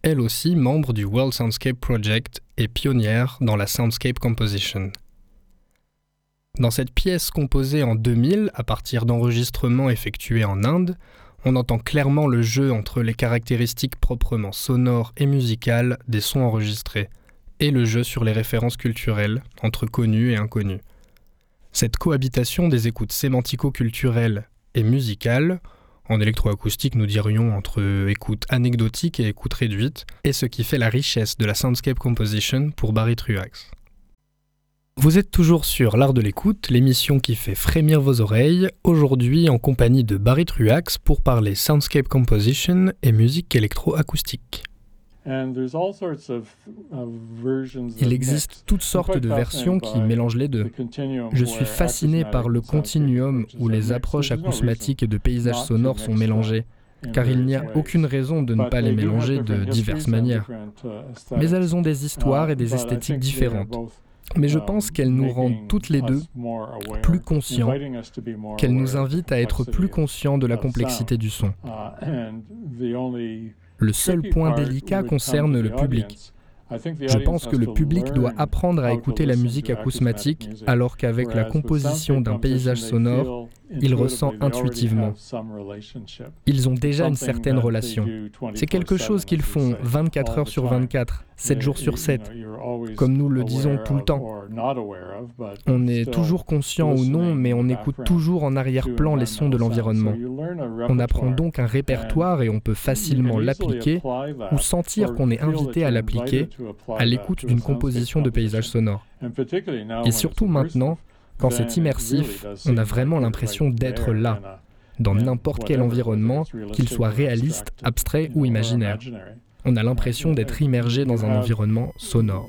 elle aussi membre du World Soundscape Project et pionnière dans la soundscape composition. Dans cette pièce composée en 2000 à partir d'enregistrements effectués en Inde, on entend clairement le jeu entre les caractéristiques proprement sonores et musicales des sons enregistrés, et le jeu sur les références culturelles entre connus et inconnus. Cette cohabitation des écoutes sémantico-culturelles et musicales, en électroacoustique nous dirions entre écoute anecdotique et écoute réduite, est ce qui fait la richesse de la soundscape composition pour Barry Truax. Vous êtes toujours sur L'Art de l'écoute, l'émission qui fait frémir vos oreilles, aujourd'hui en compagnie de Barry Truax pour parler soundscape composition et musique électroacoustique. Il existe toutes sortes de versions qui mélangent les deux. Je suis fasciné par le continuum où les approches acousmatiques et de paysages sonores sont mélangées, car il n'y a aucune raison de ne pas les mélanger de diverses manières. Uh, Mais elles ont des histoires et des esthétiques différentes. Mais je pense qu'elles nous rendent toutes les deux plus conscients, qu'elles nous invitent à être plus conscients de la complexité du son. Le seul point délicat concerne le public. Je pense que le public doit apprendre à écouter la musique acousmatique alors qu'avec la composition d'un paysage sonore, il ressent intuitivement. Ils ont déjà une certaine relation. C'est quelque chose qu'ils font 24 heures sur 24, 7 jours sur 7, comme nous le disons tout le temps. On est toujours conscient ou non, mais on écoute toujours en arrière-plan les sons de l'environnement. On apprend donc un répertoire et on peut facilement l'appliquer ou sentir qu'on est invité à l'appliquer à l'écoute d'une composition de paysage sonore. Et surtout maintenant, quand c'est immersif, on a vraiment l'impression d'être là, dans n'importe quel environnement, qu'il soit réaliste, abstrait ou imaginaire. On a l'impression d'être immergé dans un environnement sonore.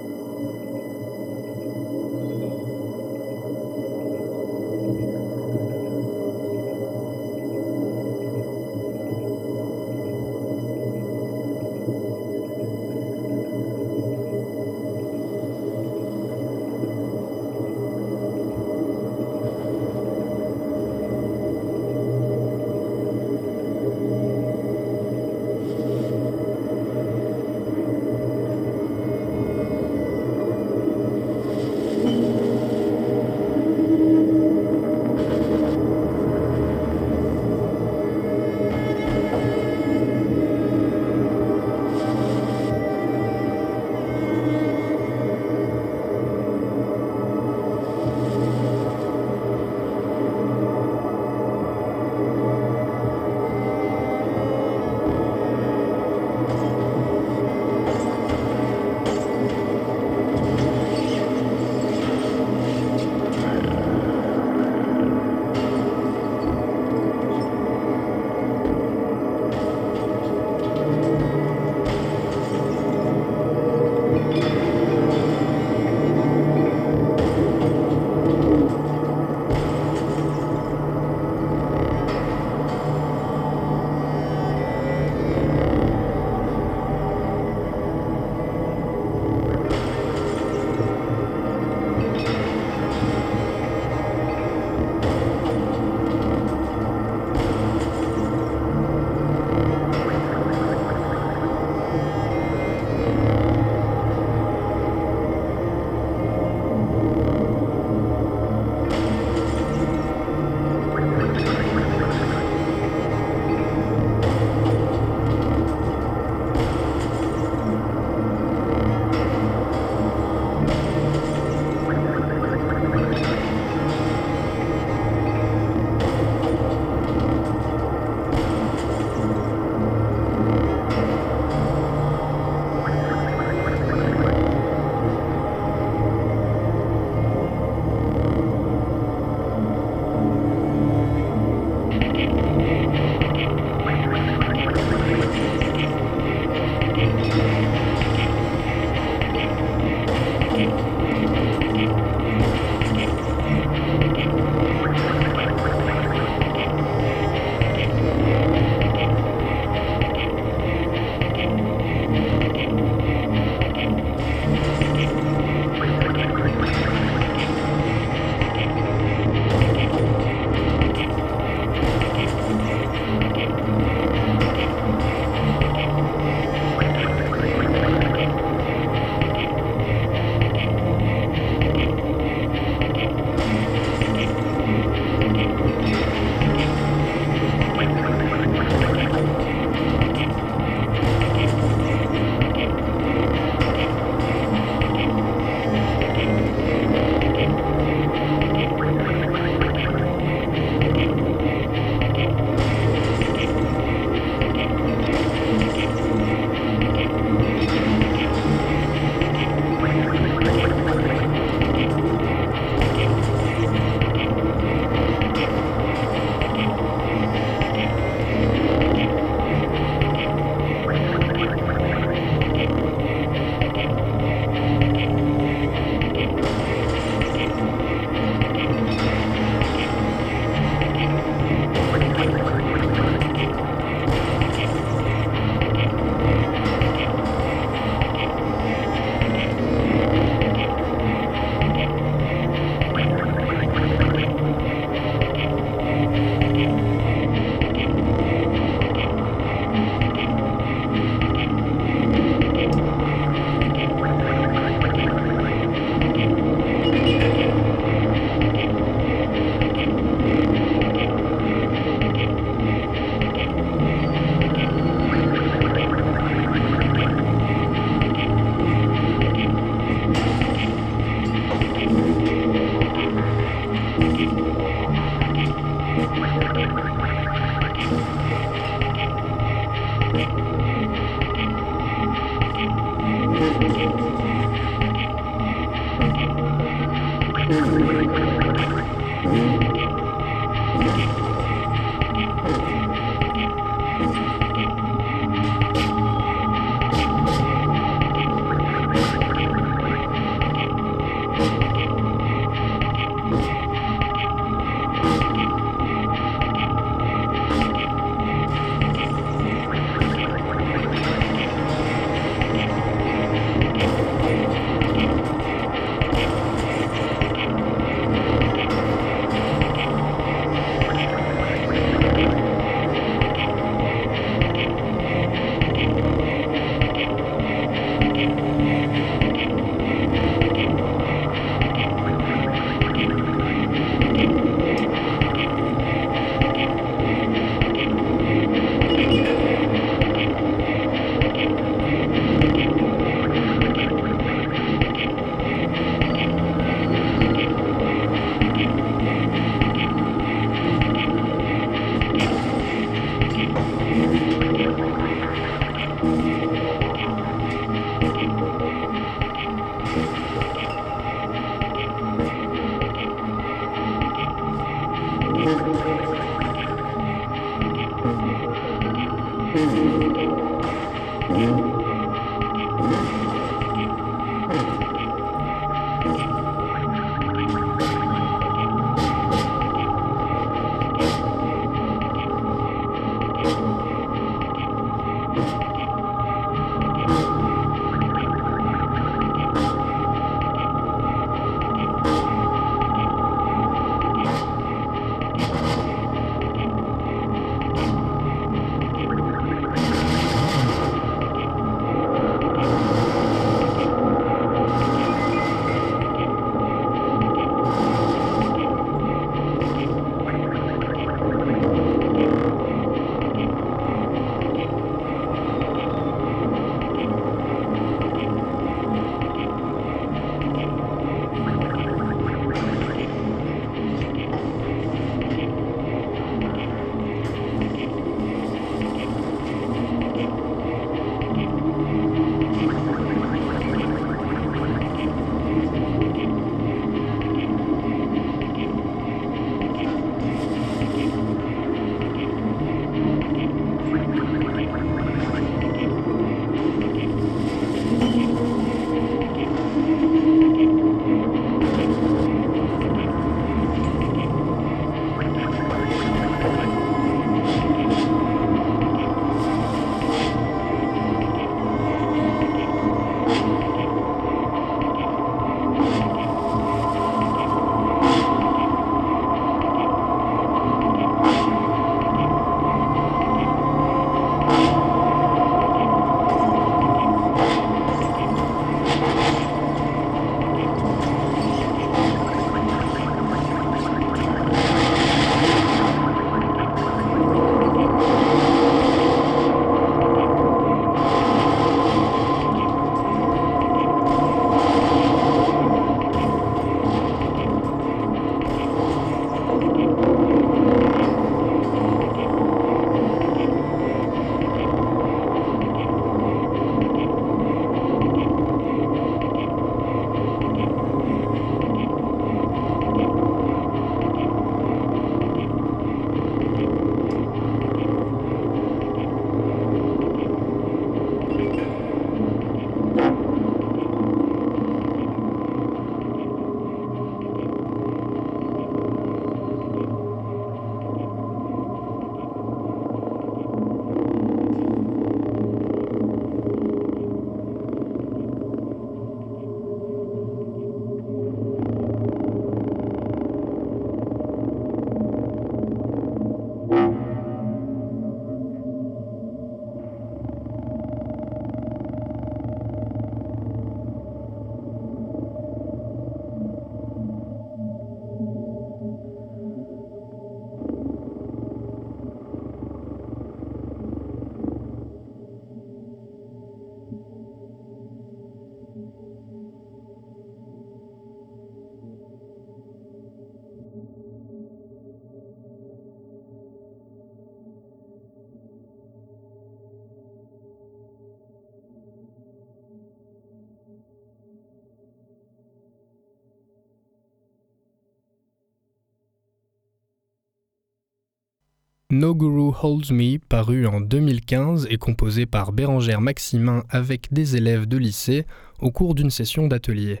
No Guru Holds Me, paru en 2015 et composé par Bérangère Maximin avec des élèves de lycée au cours d'une session d'atelier.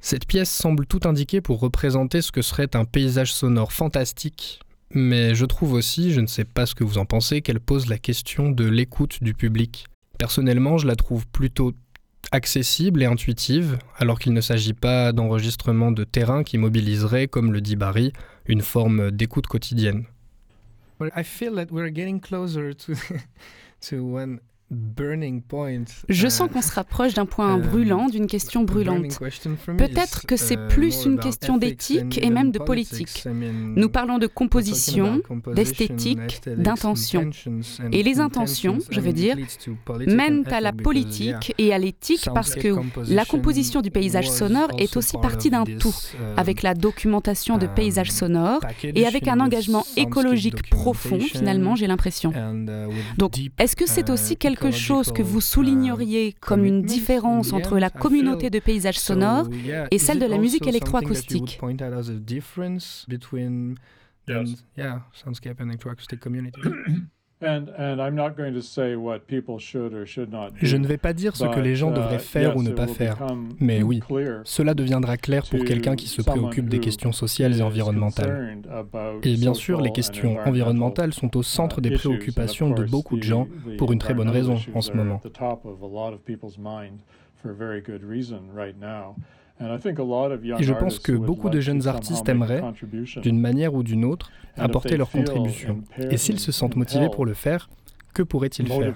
Cette pièce semble tout indiquer pour représenter ce que serait un paysage sonore fantastique, mais je trouve aussi, je ne sais pas ce que vous en pensez, qu'elle pose la question de l'écoute du public. Personnellement, je la trouve plutôt accessible et intuitive, alors qu'il ne s'agit pas d'enregistrement de terrain qui mobiliserait, comme le dit Barry, une forme d'écoute quotidienne. I feel that we're getting closer to, <laughs> to je sens qu'on se rapproche d'un point brûlant, d'une question brûlante. Peut-être que c'est plus une question d'éthique et même de politique. Nous parlons de composition, d'esthétique, d'intention. Et les intentions, je veux dire, mènent à la politique et à l'éthique parce que la composition du paysage sonore est aussi partie d'un tout, avec la documentation de paysages sonores et avec un engagement écologique profond, finalement, j'ai l'impression. Donc, est-ce que c'est aussi quelque quelque chose que vous souligneriez comme une différence entre la communauté de paysages sonores et celle de la musique électroacoustique <clears throat> Je ne vais pas dire ce que les gens devraient uh, faire ou ne pas faire, mais oui, cela deviendra clair pour quelqu'un qui se préoccupe des questions sociales et environnementales. Et bien sûr, les questions environnementales sont au centre des préoccupations de beaucoup de gens pour une très bonne raison en ce moment. Et je pense que beaucoup de jeunes artistes aimeraient, d'une manière ou d'une autre, apporter leur contribution. Et s'ils se sentent motivés pour le faire, que pourraient-ils faire?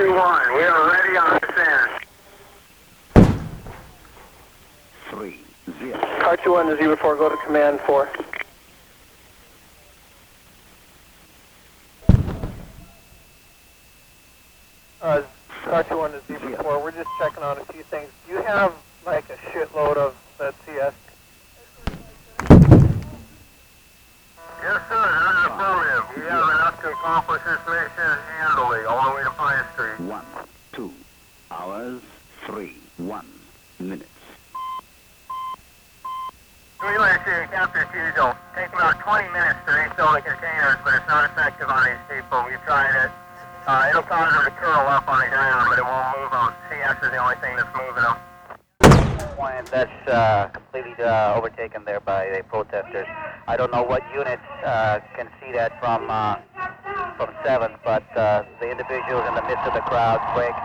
To car 2-1. We are ready on R21 to 04, go to command 4. Accomplish this mission handily all the way to Pine Street. One, two, hours, three, one, minute. Relay to Captain Fusil. Takes about 20 minutes to refill the containers, but it's not effective on these people. We've tried it. Uh, it'll cause them to curl up on the ground, but it won't move them. CS is the only thing that's moving them. That's uh, completely uh, overtaken there by the protesters. I don't know what units uh, can see that from uh, from 7th, but uh, the individuals in the midst of the crowd quick.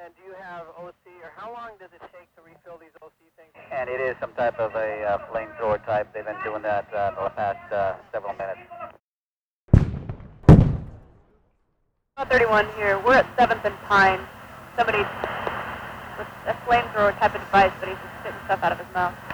And do you have OC, or how long does it take to refill these OC things? And it is some type of a uh, flamethrower type. They've been doing that uh, for the past uh, several minutes. 31 here. We're at 7th and Pine. Somebody a flamethrower type of device, but he's just spitting stuff out of his mouth.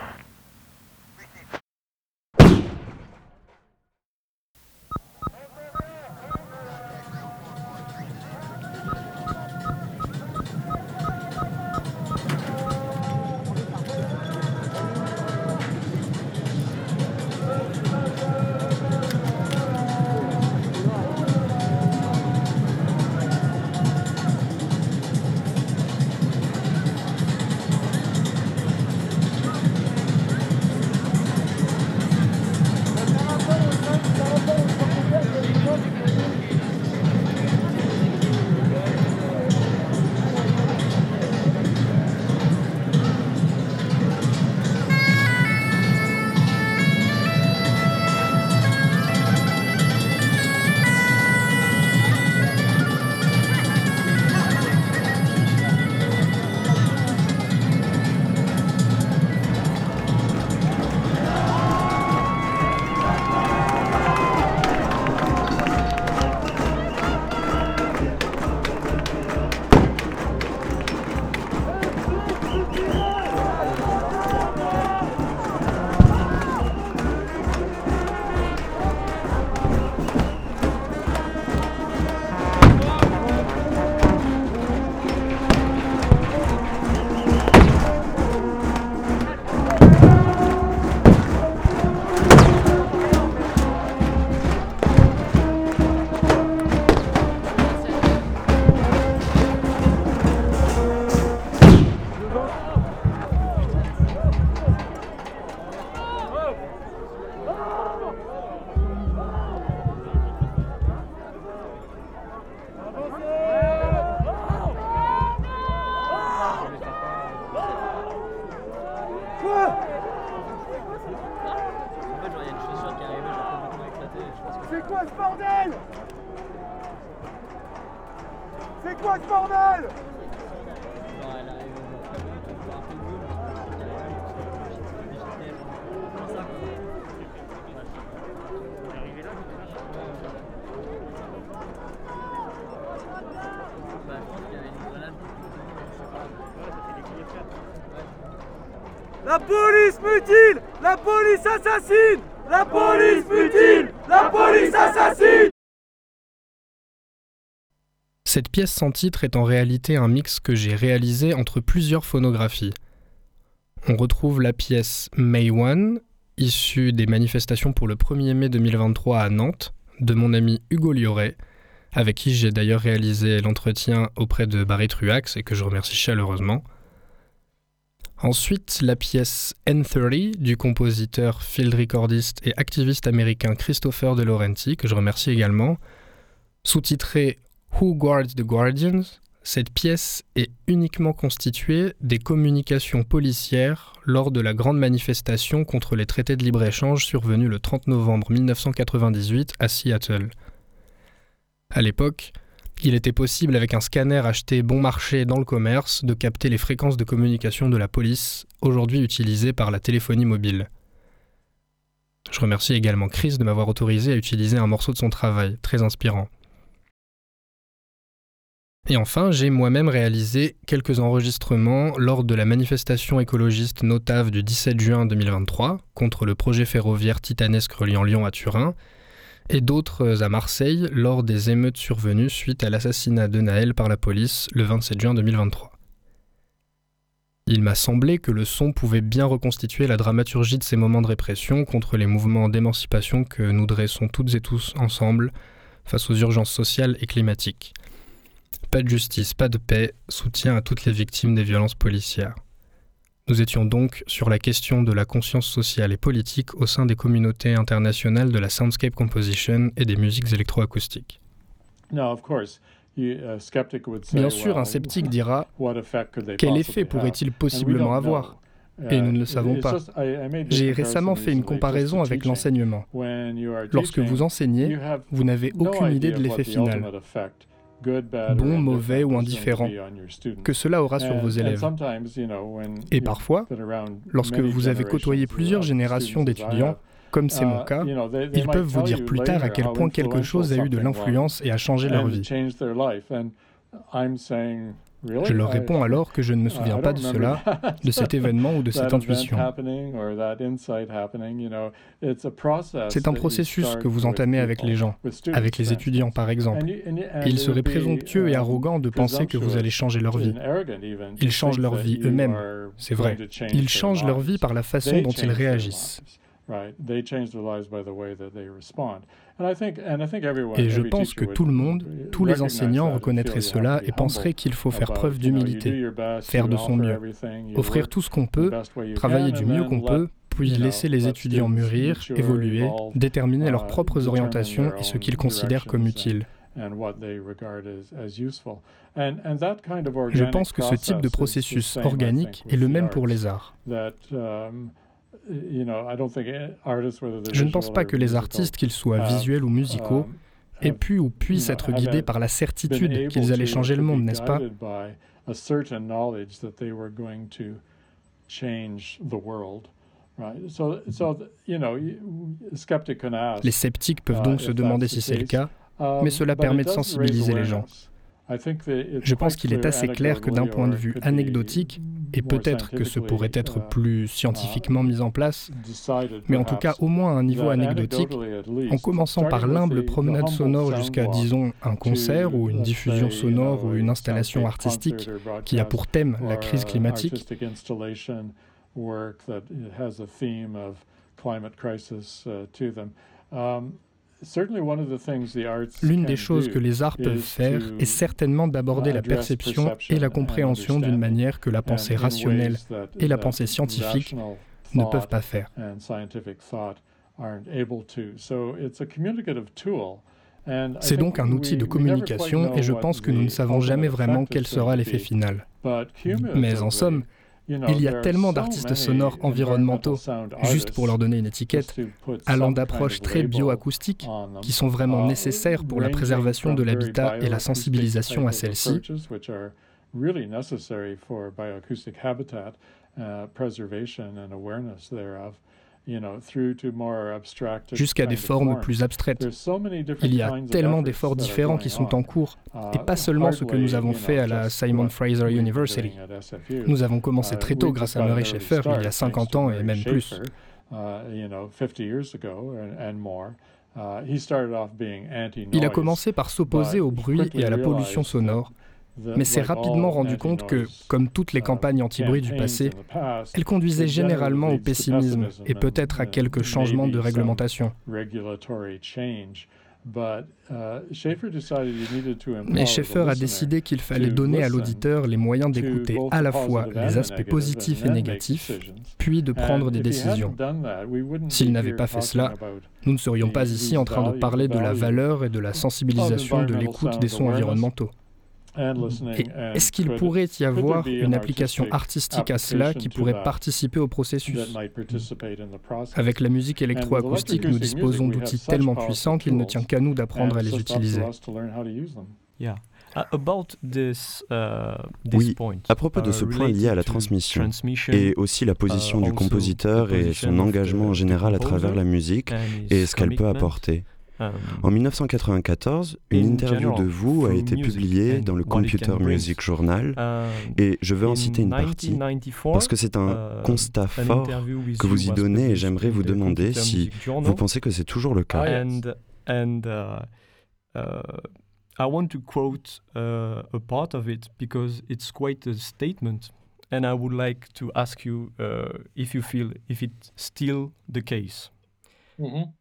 Cette pièce sans titre est en réalité un mix que j'ai réalisé entre plusieurs phonographies. On retrouve la pièce May One, issue des manifestations pour le 1er mai 2023 à Nantes, de mon ami Hugo Lioret, avec qui j'ai d'ailleurs réalisé l'entretien auprès de Barry Truax et que je remercie chaleureusement. Ensuite, la pièce N30 du compositeur, field recordiste et activiste américain Christopher De Laurenti, que je remercie également, sous-titrée Who Guards the Guardians, cette pièce est uniquement constituée des communications policières lors de la grande manifestation contre les traités de libre-échange survenue le 30 novembre 1998 à Seattle. À l'époque, il était possible avec un scanner acheté bon marché dans le commerce de capter les fréquences de communication de la police, aujourd'hui utilisées par la téléphonie mobile. Je remercie également Chris de m'avoir autorisé à utiliser un morceau de son travail, très inspirant. Et enfin, j'ai moi-même réalisé quelques enregistrements lors de la manifestation écologiste Notave du 17 juin 2023 contre le projet ferroviaire titanesque reliant Lyon à Turin, et d'autres à Marseille lors des émeutes survenues suite à l'assassinat de Naël par la police le 27 juin 2023. Il m'a semblé que le son pouvait bien reconstituer la dramaturgie de ces moments de répression contre les mouvements d'émancipation que nous dressons toutes et tous ensemble face aux urgences sociales et climatiques. Pas de justice, pas de paix, soutien à toutes les victimes des violences policières. Nous étions donc sur la question de la conscience sociale et politique au sein des communautés internationales de la soundscape composition et des musiques électroacoustiques. Bien sûr, un sceptique <laughs> dira Quel effet pourrait-il possiblement avoir? Et nous ne le savons pas. J'ai récemment fait une comparaison avec l'enseignement. Lorsque vous enseignez, vous n'avez aucune idée de l'effet final bon, mauvais ou indifférent, que cela aura sur vos élèves. Et parfois, lorsque vous avez côtoyé plusieurs générations d'étudiants, comme c'est mon cas, ils peuvent vous dire plus tard à quel point quelque chose a eu de l'influence et a changé leur vie. Je leur réponds alors que je ne me souviens pas de cela, de cet <laughs> événement ou de cette intuition. C'est un processus que vous entamez avec les gens, avec les étudiants par exemple. Et il serait présomptueux et arrogant de penser que vous allez changer leur vie. Ils changent leur vie eux-mêmes, c'est vrai. Ils changent leur vie par la façon dont ils réagissent. Et je pense que tout le monde, tous les enseignants reconnaîtraient cela et penseraient qu'il faut faire preuve d'humilité, faire de son mieux, offrir tout ce qu'on peut, travailler du mieux qu'on peut, puis laisser les étudiants mûrir, évoluer, déterminer leurs propres orientations et ce qu'ils considèrent comme utile. Je pense que ce type de processus organique est le même pour les arts. Je ne pense pas que les artistes, qu'ils soient visuels ou musicaux, aient pu ou puissent être guidés par la certitude qu'ils allaient changer le monde, n'est-ce pas? Les sceptiques peuvent donc se demander si c'est le cas, mais cela permet de sensibiliser les gens. Je pense qu'il est assez clair que d'un point de vue anecdotique, et peut-être que ce pourrait être plus scientifiquement mis en place, mais en tout cas au moins à un niveau anecdotique, en commençant par l'humble promenade sonore jusqu'à, disons, un concert ou une diffusion sonore ou une installation artistique qui a pour thème la crise climatique, L'une des choses que les arts peuvent faire est certainement d'aborder la perception et la compréhension d'une manière que la pensée rationnelle et la pensée scientifique ne peuvent pas faire. C'est donc un outil de communication et je pense que nous ne savons jamais vraiment quel sera l'effet final. Mais en somme, il y a tellement d'artistes sonores environnementaux, juste pour leur donner une étiquette, allant d'approches très bioacoustiques, qui sont vraiment nécessaires pour la préservation de l'habitat et la sensibilisation à celle-ci, jusqu'à des formes plus abstraites. Il y a tellement d'efforts différents qui sont en cours, et pas seulement ce que nous avons fait à la Simon Fraser University. Nous avons commencé très tôt grâce à Murray Schaeffer, il y a 50 ans et même plus. Il a commencé par s'opposer au bruit et à la pollution sonore, mais s'est rapidement rendu compte que, comme toutes les campagnes anti-bruit du passé, elles conduisaient généralement au pessimisme et peut-être à quelques changements de réglementation. Mais Schaeffer a décidé qu'il fallait donner à l'auditeur les moyens d'écouter à la fois les aspects positifs et négatifs, puis de prendre des décisions. S'il n'avait pas fait cela, nous ne serions pas ici en train de parler de la valeur et de la sensibilisation de l'écoute des sons environnementaux. Est-ce qu'il pourrait y avoir une application artistique à cela qui pourrait participer au processus Avec la musique électroacoustique, nous disposons d'outils tellement puissants qu'il ne tient qu'à nous d'apprendre à les utiliser. Oui, à propos de ce point lié à la transmission et aussi la position du compositeur et son engagement en général à travers la musique et ce qu'elle peut apporter. En 1994, une interview de vous a été publiée dans le Computer Music Journal. Et je veux en citer une partie parce que c'est un constat fort que vous y donnez et j'aimerais vous demander si vous pensez que c'est toujours le cas. I want to quote uh, a part of it because it's quite a statement, and I would like to ask you uh, if you feel if it's still the case. Unfortunately,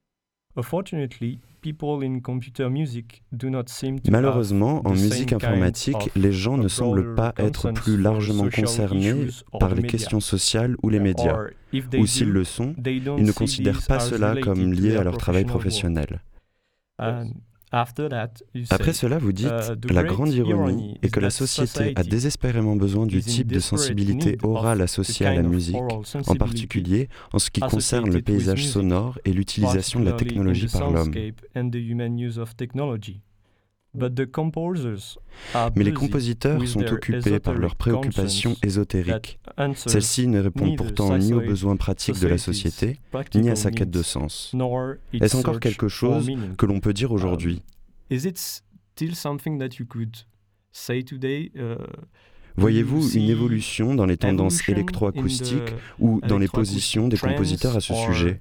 Malheureusement, en musique informatique, les gens ne semblent pas être plus largement concernés par les questions sociales ou les médias. Ou s'ils le sont, ils ne considèrent pas cela comme lié à leur travail professionnel. Après cela, vous dites, uh, la grande ironie est que la société a désespérément besoin du type de sensibilité orale associée à la musique, en particulier en ce qui concerne le paysage sonore et l'utilisation de la technologie par l'homme. Mais les compositeurs sont occupés par leurs préoccupations ésotériques. Celles-ci ne répondent pourtant ni aux besoins pratiques de la société, ni à sa quête de sens. Est-ce encore quelque chose que l'on peut dire aujourd'hui? Is it still something that you could say today uh, Voyez-vous une évolution dans les tendances électroacoustiques ou dans les positions des compositeurs à ce sujet?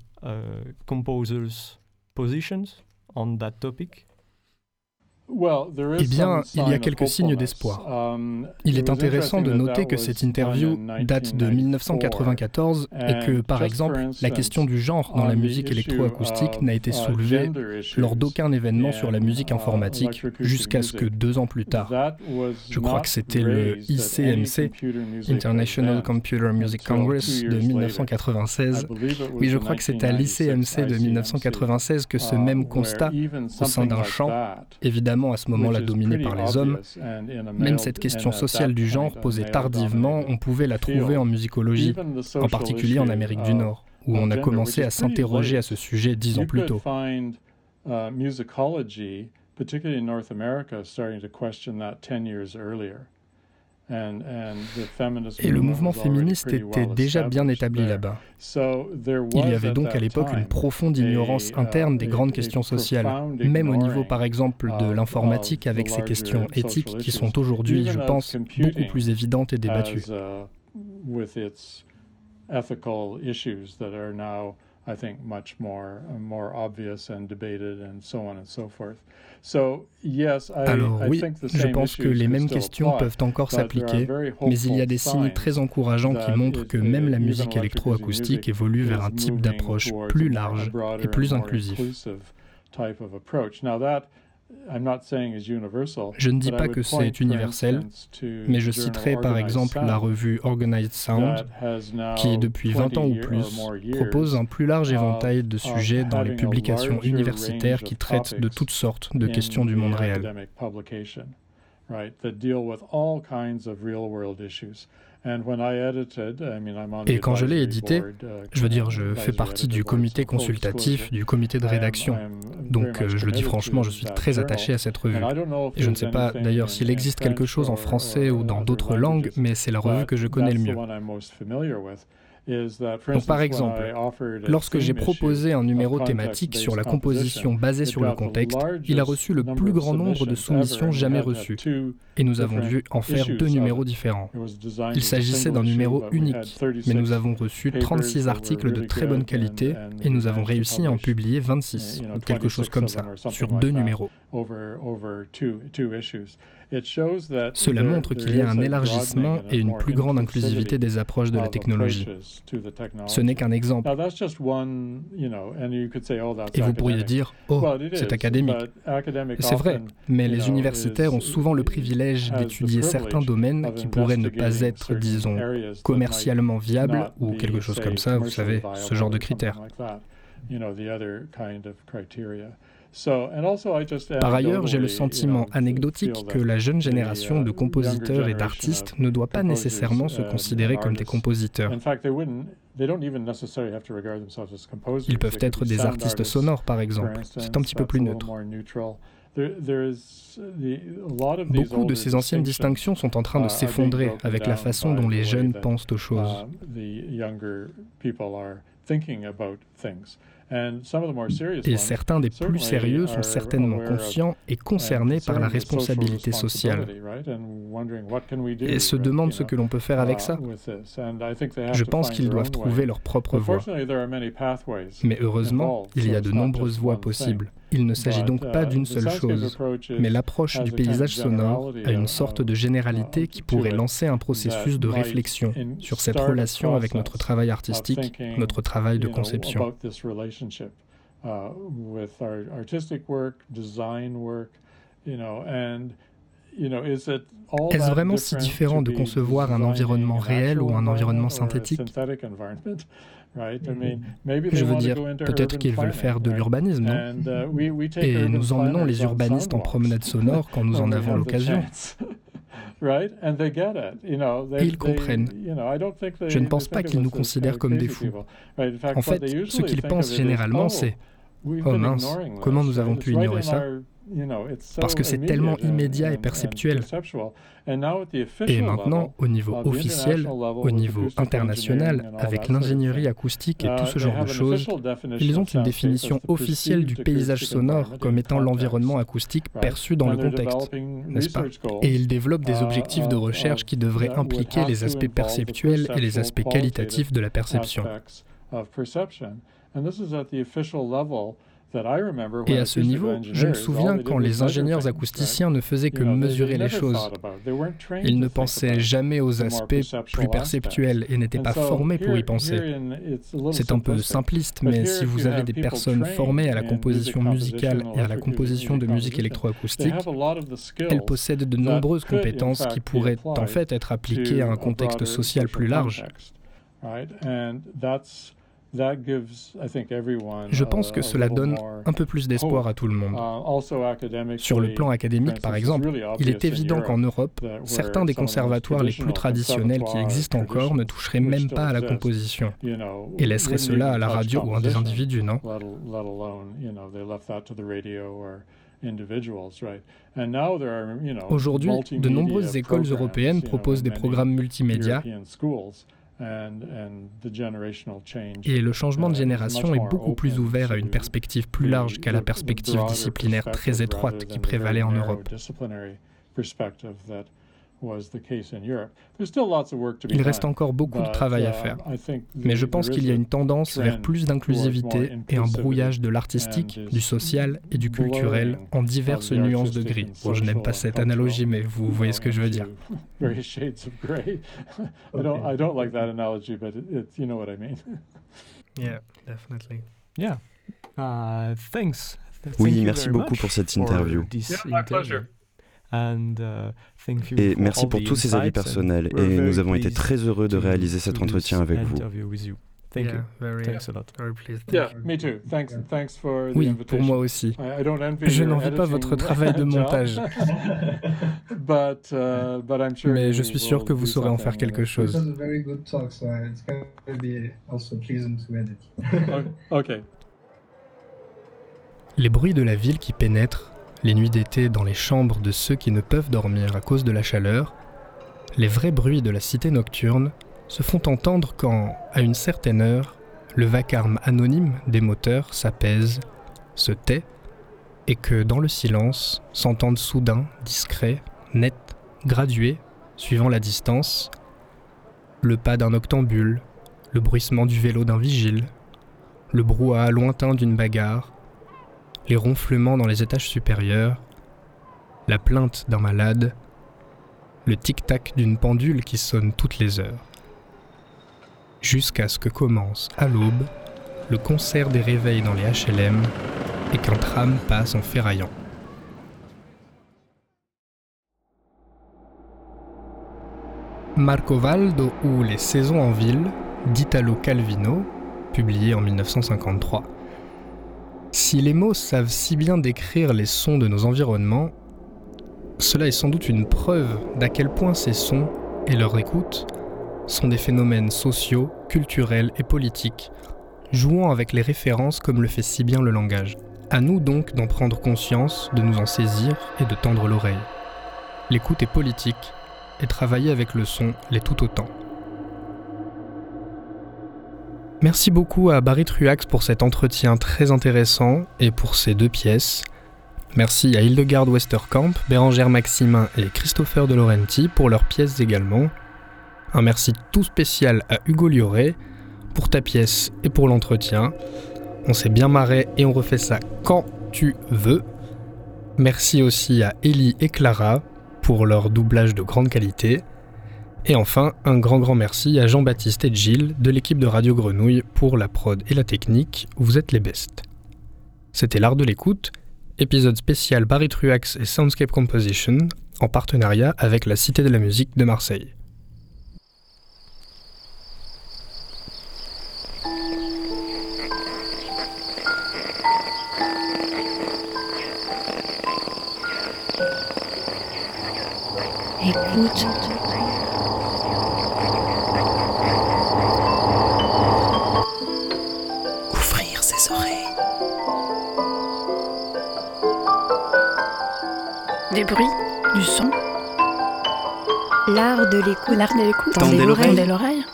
Eh bien, il y a quelques signes d'espoir. Um, il est intéressant de noter que cette interview date de 1994 et que, par exemple, la question du genre dans la musique électroacoustique n'a été soulevée lors d'aucun événement sur la musique informatique jusqu'à ce que deux ans plus tard, je crois que c'était le ICMC, International Computer Music Congress de 1996. Oui, je crois que c'est à l'ICMC de 1996 que ce même constat, au sein d'un champ, évidemment, à ce moment-là dominé par les hommes, même cette question sociale du genre posée tardivement, on pouvait la trouver en musicologie, en particulier en Amérique du Nord, où on a commencé à s'interroger à ce sujet dix ans plus tôt. Et le mouvement féministe était déjà bien établi là-bas. Il y avait donc à l'époque une profonde ignorance interne des grandes questions sociales, même au niveau par exemple de l'informatique avec ses questions éthiques qui sont aujourd'hui, je pense, beaucoup plus évidentes et débattues. I think much more uh, more obvious and debated and so on and so forth. So yes, I, Alors oui, je pense que les mêmes questions peuvent encore s'appliquer, mais il y a des signes très encourageants qui montrent que même la musique électroacoustique évolue vers un type d'approche plus large et plus inclusif. Je ne dis pas que c'est universel, mais je citerai par exemple la revue Organized Sound, qui depuis 20 ans ou plus propose un plus large éventail de sujets dans les publications universitaires qui traitent de toutes sortes de questions du monde réel. Et quand je l'ai édité, uh, je veux dire, je fais partie du comité consultatif, du comité de rédaction. Donc, euh, je le dis franchement, je suis très attaché à cette revue. Et je ne sais pas d'ailleurs s'il existe quelque chose en français ou dans d'autres langues, mais c'est la revue que je connais le mieux. Donc, par exemple, lorsque j'ai proposé un numéro thématique sur la composition basée sur le contexte, il a reçu le plus grand nombre de soumissions jamais reçues. Et nous avons dû en faire deux numéros différents. Il s'agissait d'un numéro unique, mais nous avons reçu 36 articles de très bonne qualité et nous avons réussi à en publier 26, ou quelque chose comme ça, sur deux numéros. Cela montre qu'il y a un élargissement et une plus grande inclusivité des approches de la technologie. Ce n'est qu'un exemple. Et vous pourriez dire, oh, c'est académique. C'est vrai, mais les universitaires ont souvent le privilège d'étudier certains domaines qui pourraient ne pas être, disons, commercialement viables ou quelque chose comme ça, vous savez, ce genre de critères. Par ailleurs, j'ai le sentiment anecdotique que la jeune génération de compositeurs et d'artistes ne doit pas nécessairement se considérer comme des compositeurs. Ils peuvent être des artistes sonores, par exemple. C'est un petit peu plus neutre. Beaucoup de ces anciennes distinctions sont en train de s'effondrer avec la façon dont les jeunes pensent aux choses. Et certains des plus sérieux sont certainement conscients et concernés par la responsabilité sociale et se demandent ce que l'on peut faire avec ça. Je pense qu'ils doivent trouver leur propre voie. Mais heureusement, il y a de nombreuses voies possibles. Il ne s'agit donc pas d'une seule chose, mais l'approche du paysage sonore a une sorte de généralité qui pourrait lancer un processus de réflexion sur cette relation avec notre travail artistique, notre travail de conception. Est-ce vraiment si différent de concevoir un environnement réel ou un environnement synthétique? Je veux dire, peut-être qu'ils veulent faire de l'urbanisme, non? Uh, Et nous emmenons les urbanistes en promenade sonore quand nous <laughs> en avons l'occasion. <laughs> Et ils comprennent. Je ne pense pas qu'ils nous considèrent comme des fous. En fait, ce qu'ils pensent généralement, c'est Oh mince, comment nous avons pu ignorer ça? Parce que c'est tellement immédiat et perceptuel. Et maintenant, au niveau officiel, au niveau international, avec l'ingénierie acoustique et tout ce genre de choses, ils ont une définition officielle du paysage sonore comme étant l'environnement acoustique perçu dans le contexte, n'est-ce pas? Et ils développent des objectifs de recherche qui devraient impliquer les aspects perceptuels et les aspects qualitatifs de la perception. Et à ce niveau, je me souviens quand les ingénieurs acousticiens ne faisaient que mesurer les choses. Ils ne pensaient jamais aux aspects plus perceptuels et n'étaient pas formés pour y penser. C'est un peu simpliste, mais si vous avez des personnes formées à la composition musicale et à la composition de musique électroacoustique, elles possèdent de nombreuses compétences qui pourraient en fait être appliquées à un contexte social plus large. Je pense que cela donne un peu plus d'espoir à tout le monde. Uh, Sur le plan académique, par exemple, il est évident qu'en Europe, certains des conservatoires les plus traditionnels qui existent encore ne toucheraient même pas à la composition et laisseraient cela à la radio ou à des individus, non Aujourd'hui, de nombreuses écoles européennes proposent des programmes multimédia et le changement de génération est beaucoup plus ouvert à une perspective plus large qu'à la perspective disciplinaire très étroite qui prévalait en Europe. Il reste encore beaucoup de travail à faire, mais je pense qu'il y a une tendance vers plus d'inclusivité et un brouillage de l'artistique, du social et du culturel en diverses nuances de gris. Bon, je n'aime pas cette analogie, mais vous voyez ce que je veux dire. Yeah, definitely. Yeah. Uh, thanks. Oui, merci beaucoup pour cette interview. Uh, et merci pour tous ces avis personnels. Et nous avons été très heureux de réaliser cet entretien avec vous. Oui, pour moi aussi. Je n'envie pas votre travail de <laughs> montage. <laughs> Uh, Mais je suis sûr que vous saurez en faire quelque chose. <laughs> Les bruits de la ville qui pénètrent les nuits d'été dans les chambres de ceux qui ne peuvent dormir à cause de la chaleur, les vrais bruits de la cité nocturne se font entendre quand, à une certaine heure, le vacarme anonyme des moteurs s'apaise, se tait, et que dans le silence s'entendent soudain, discrets, nets, gradués, suivant la distance, le pas d'un octambule, le bruissement du vélo d'un vigile, le brouhaha lointain d'une bagarre, les ronflements dans les étages supérieurs, la plainte d'un malade, le tic-tac d'une pendule qui sonne toutes les heures. Jusqu'à ce que commence, à l'aube, le concert des réveils dans les HLM et qu'un tram passe en ferraillant. Marco Valdo ou Les saisons en ville d'Italo Calvino, publié en 1953. Si les mots savent si bien décrire les sons de nos environnements, cela est sans doute une preuve d'à quel point ces sons et leur écoute sont des phénomènes sociaux, culturels et politiques, jouant avec les références comme le fait si bien le langage. À nous donc d'en prendre conscience, de nous en saisir et de tendre l'oreille. L'écoute est politique, et travailler avec le son l'est tout autant. Merci beaucoup à Barry Truax pour cet entretien très intéressant et pour ces deux pièces. Merci à Hildegard Westerkamp, Bérangère Maximin et Christopher De Laurenti pour leurs pièces également. Un merci tout spécial à Hugo Lioré pour ta pièce et pour l'entretien. On s'est bien marré et on refait ça quand tu veux. Merci aussi à Ellie et Clara pour leur doublage de grande qualité. Et enfin, un grand grand merci à Jean-Baptiste et Gilles de l'équipe de Radio Grenouille pour la prod et la technique, vous êtes les bestes. C'était l'art de l'écoute, épisode spécial Barry Truax et Soundscape Composition, en partenariat avec la Cité de la musique de Marseille. Écoute. Des bruits, du son. L'art de l'écoute. L'art de l'écoute. Tendez l'oreille. Tendez l'oreille.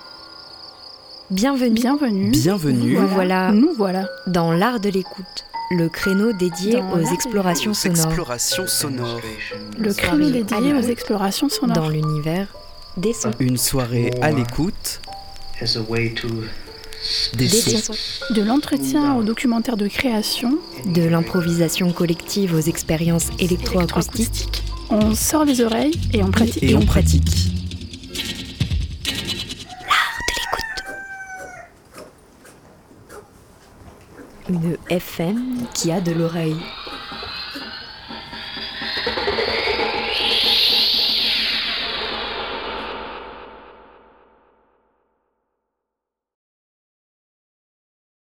Bienvenue. Bienvenue. Bienvenue. Nous voilà. Nous voilà. Dans l'art de l'écoute. Le créneau dédié Dans aux explorations sonores. explorations sonores. Le créneau dédié aux explorations sonores. Dans l'univers des sons. Une soirée à l'écoute. Des Des sons. sons. De l'entretien au documentaire de création. De l'improvisation collective aux expériences électroacoustiques. On sort les oreilles et on pratique. Et on pratique. Une FM qui a de l'oreille.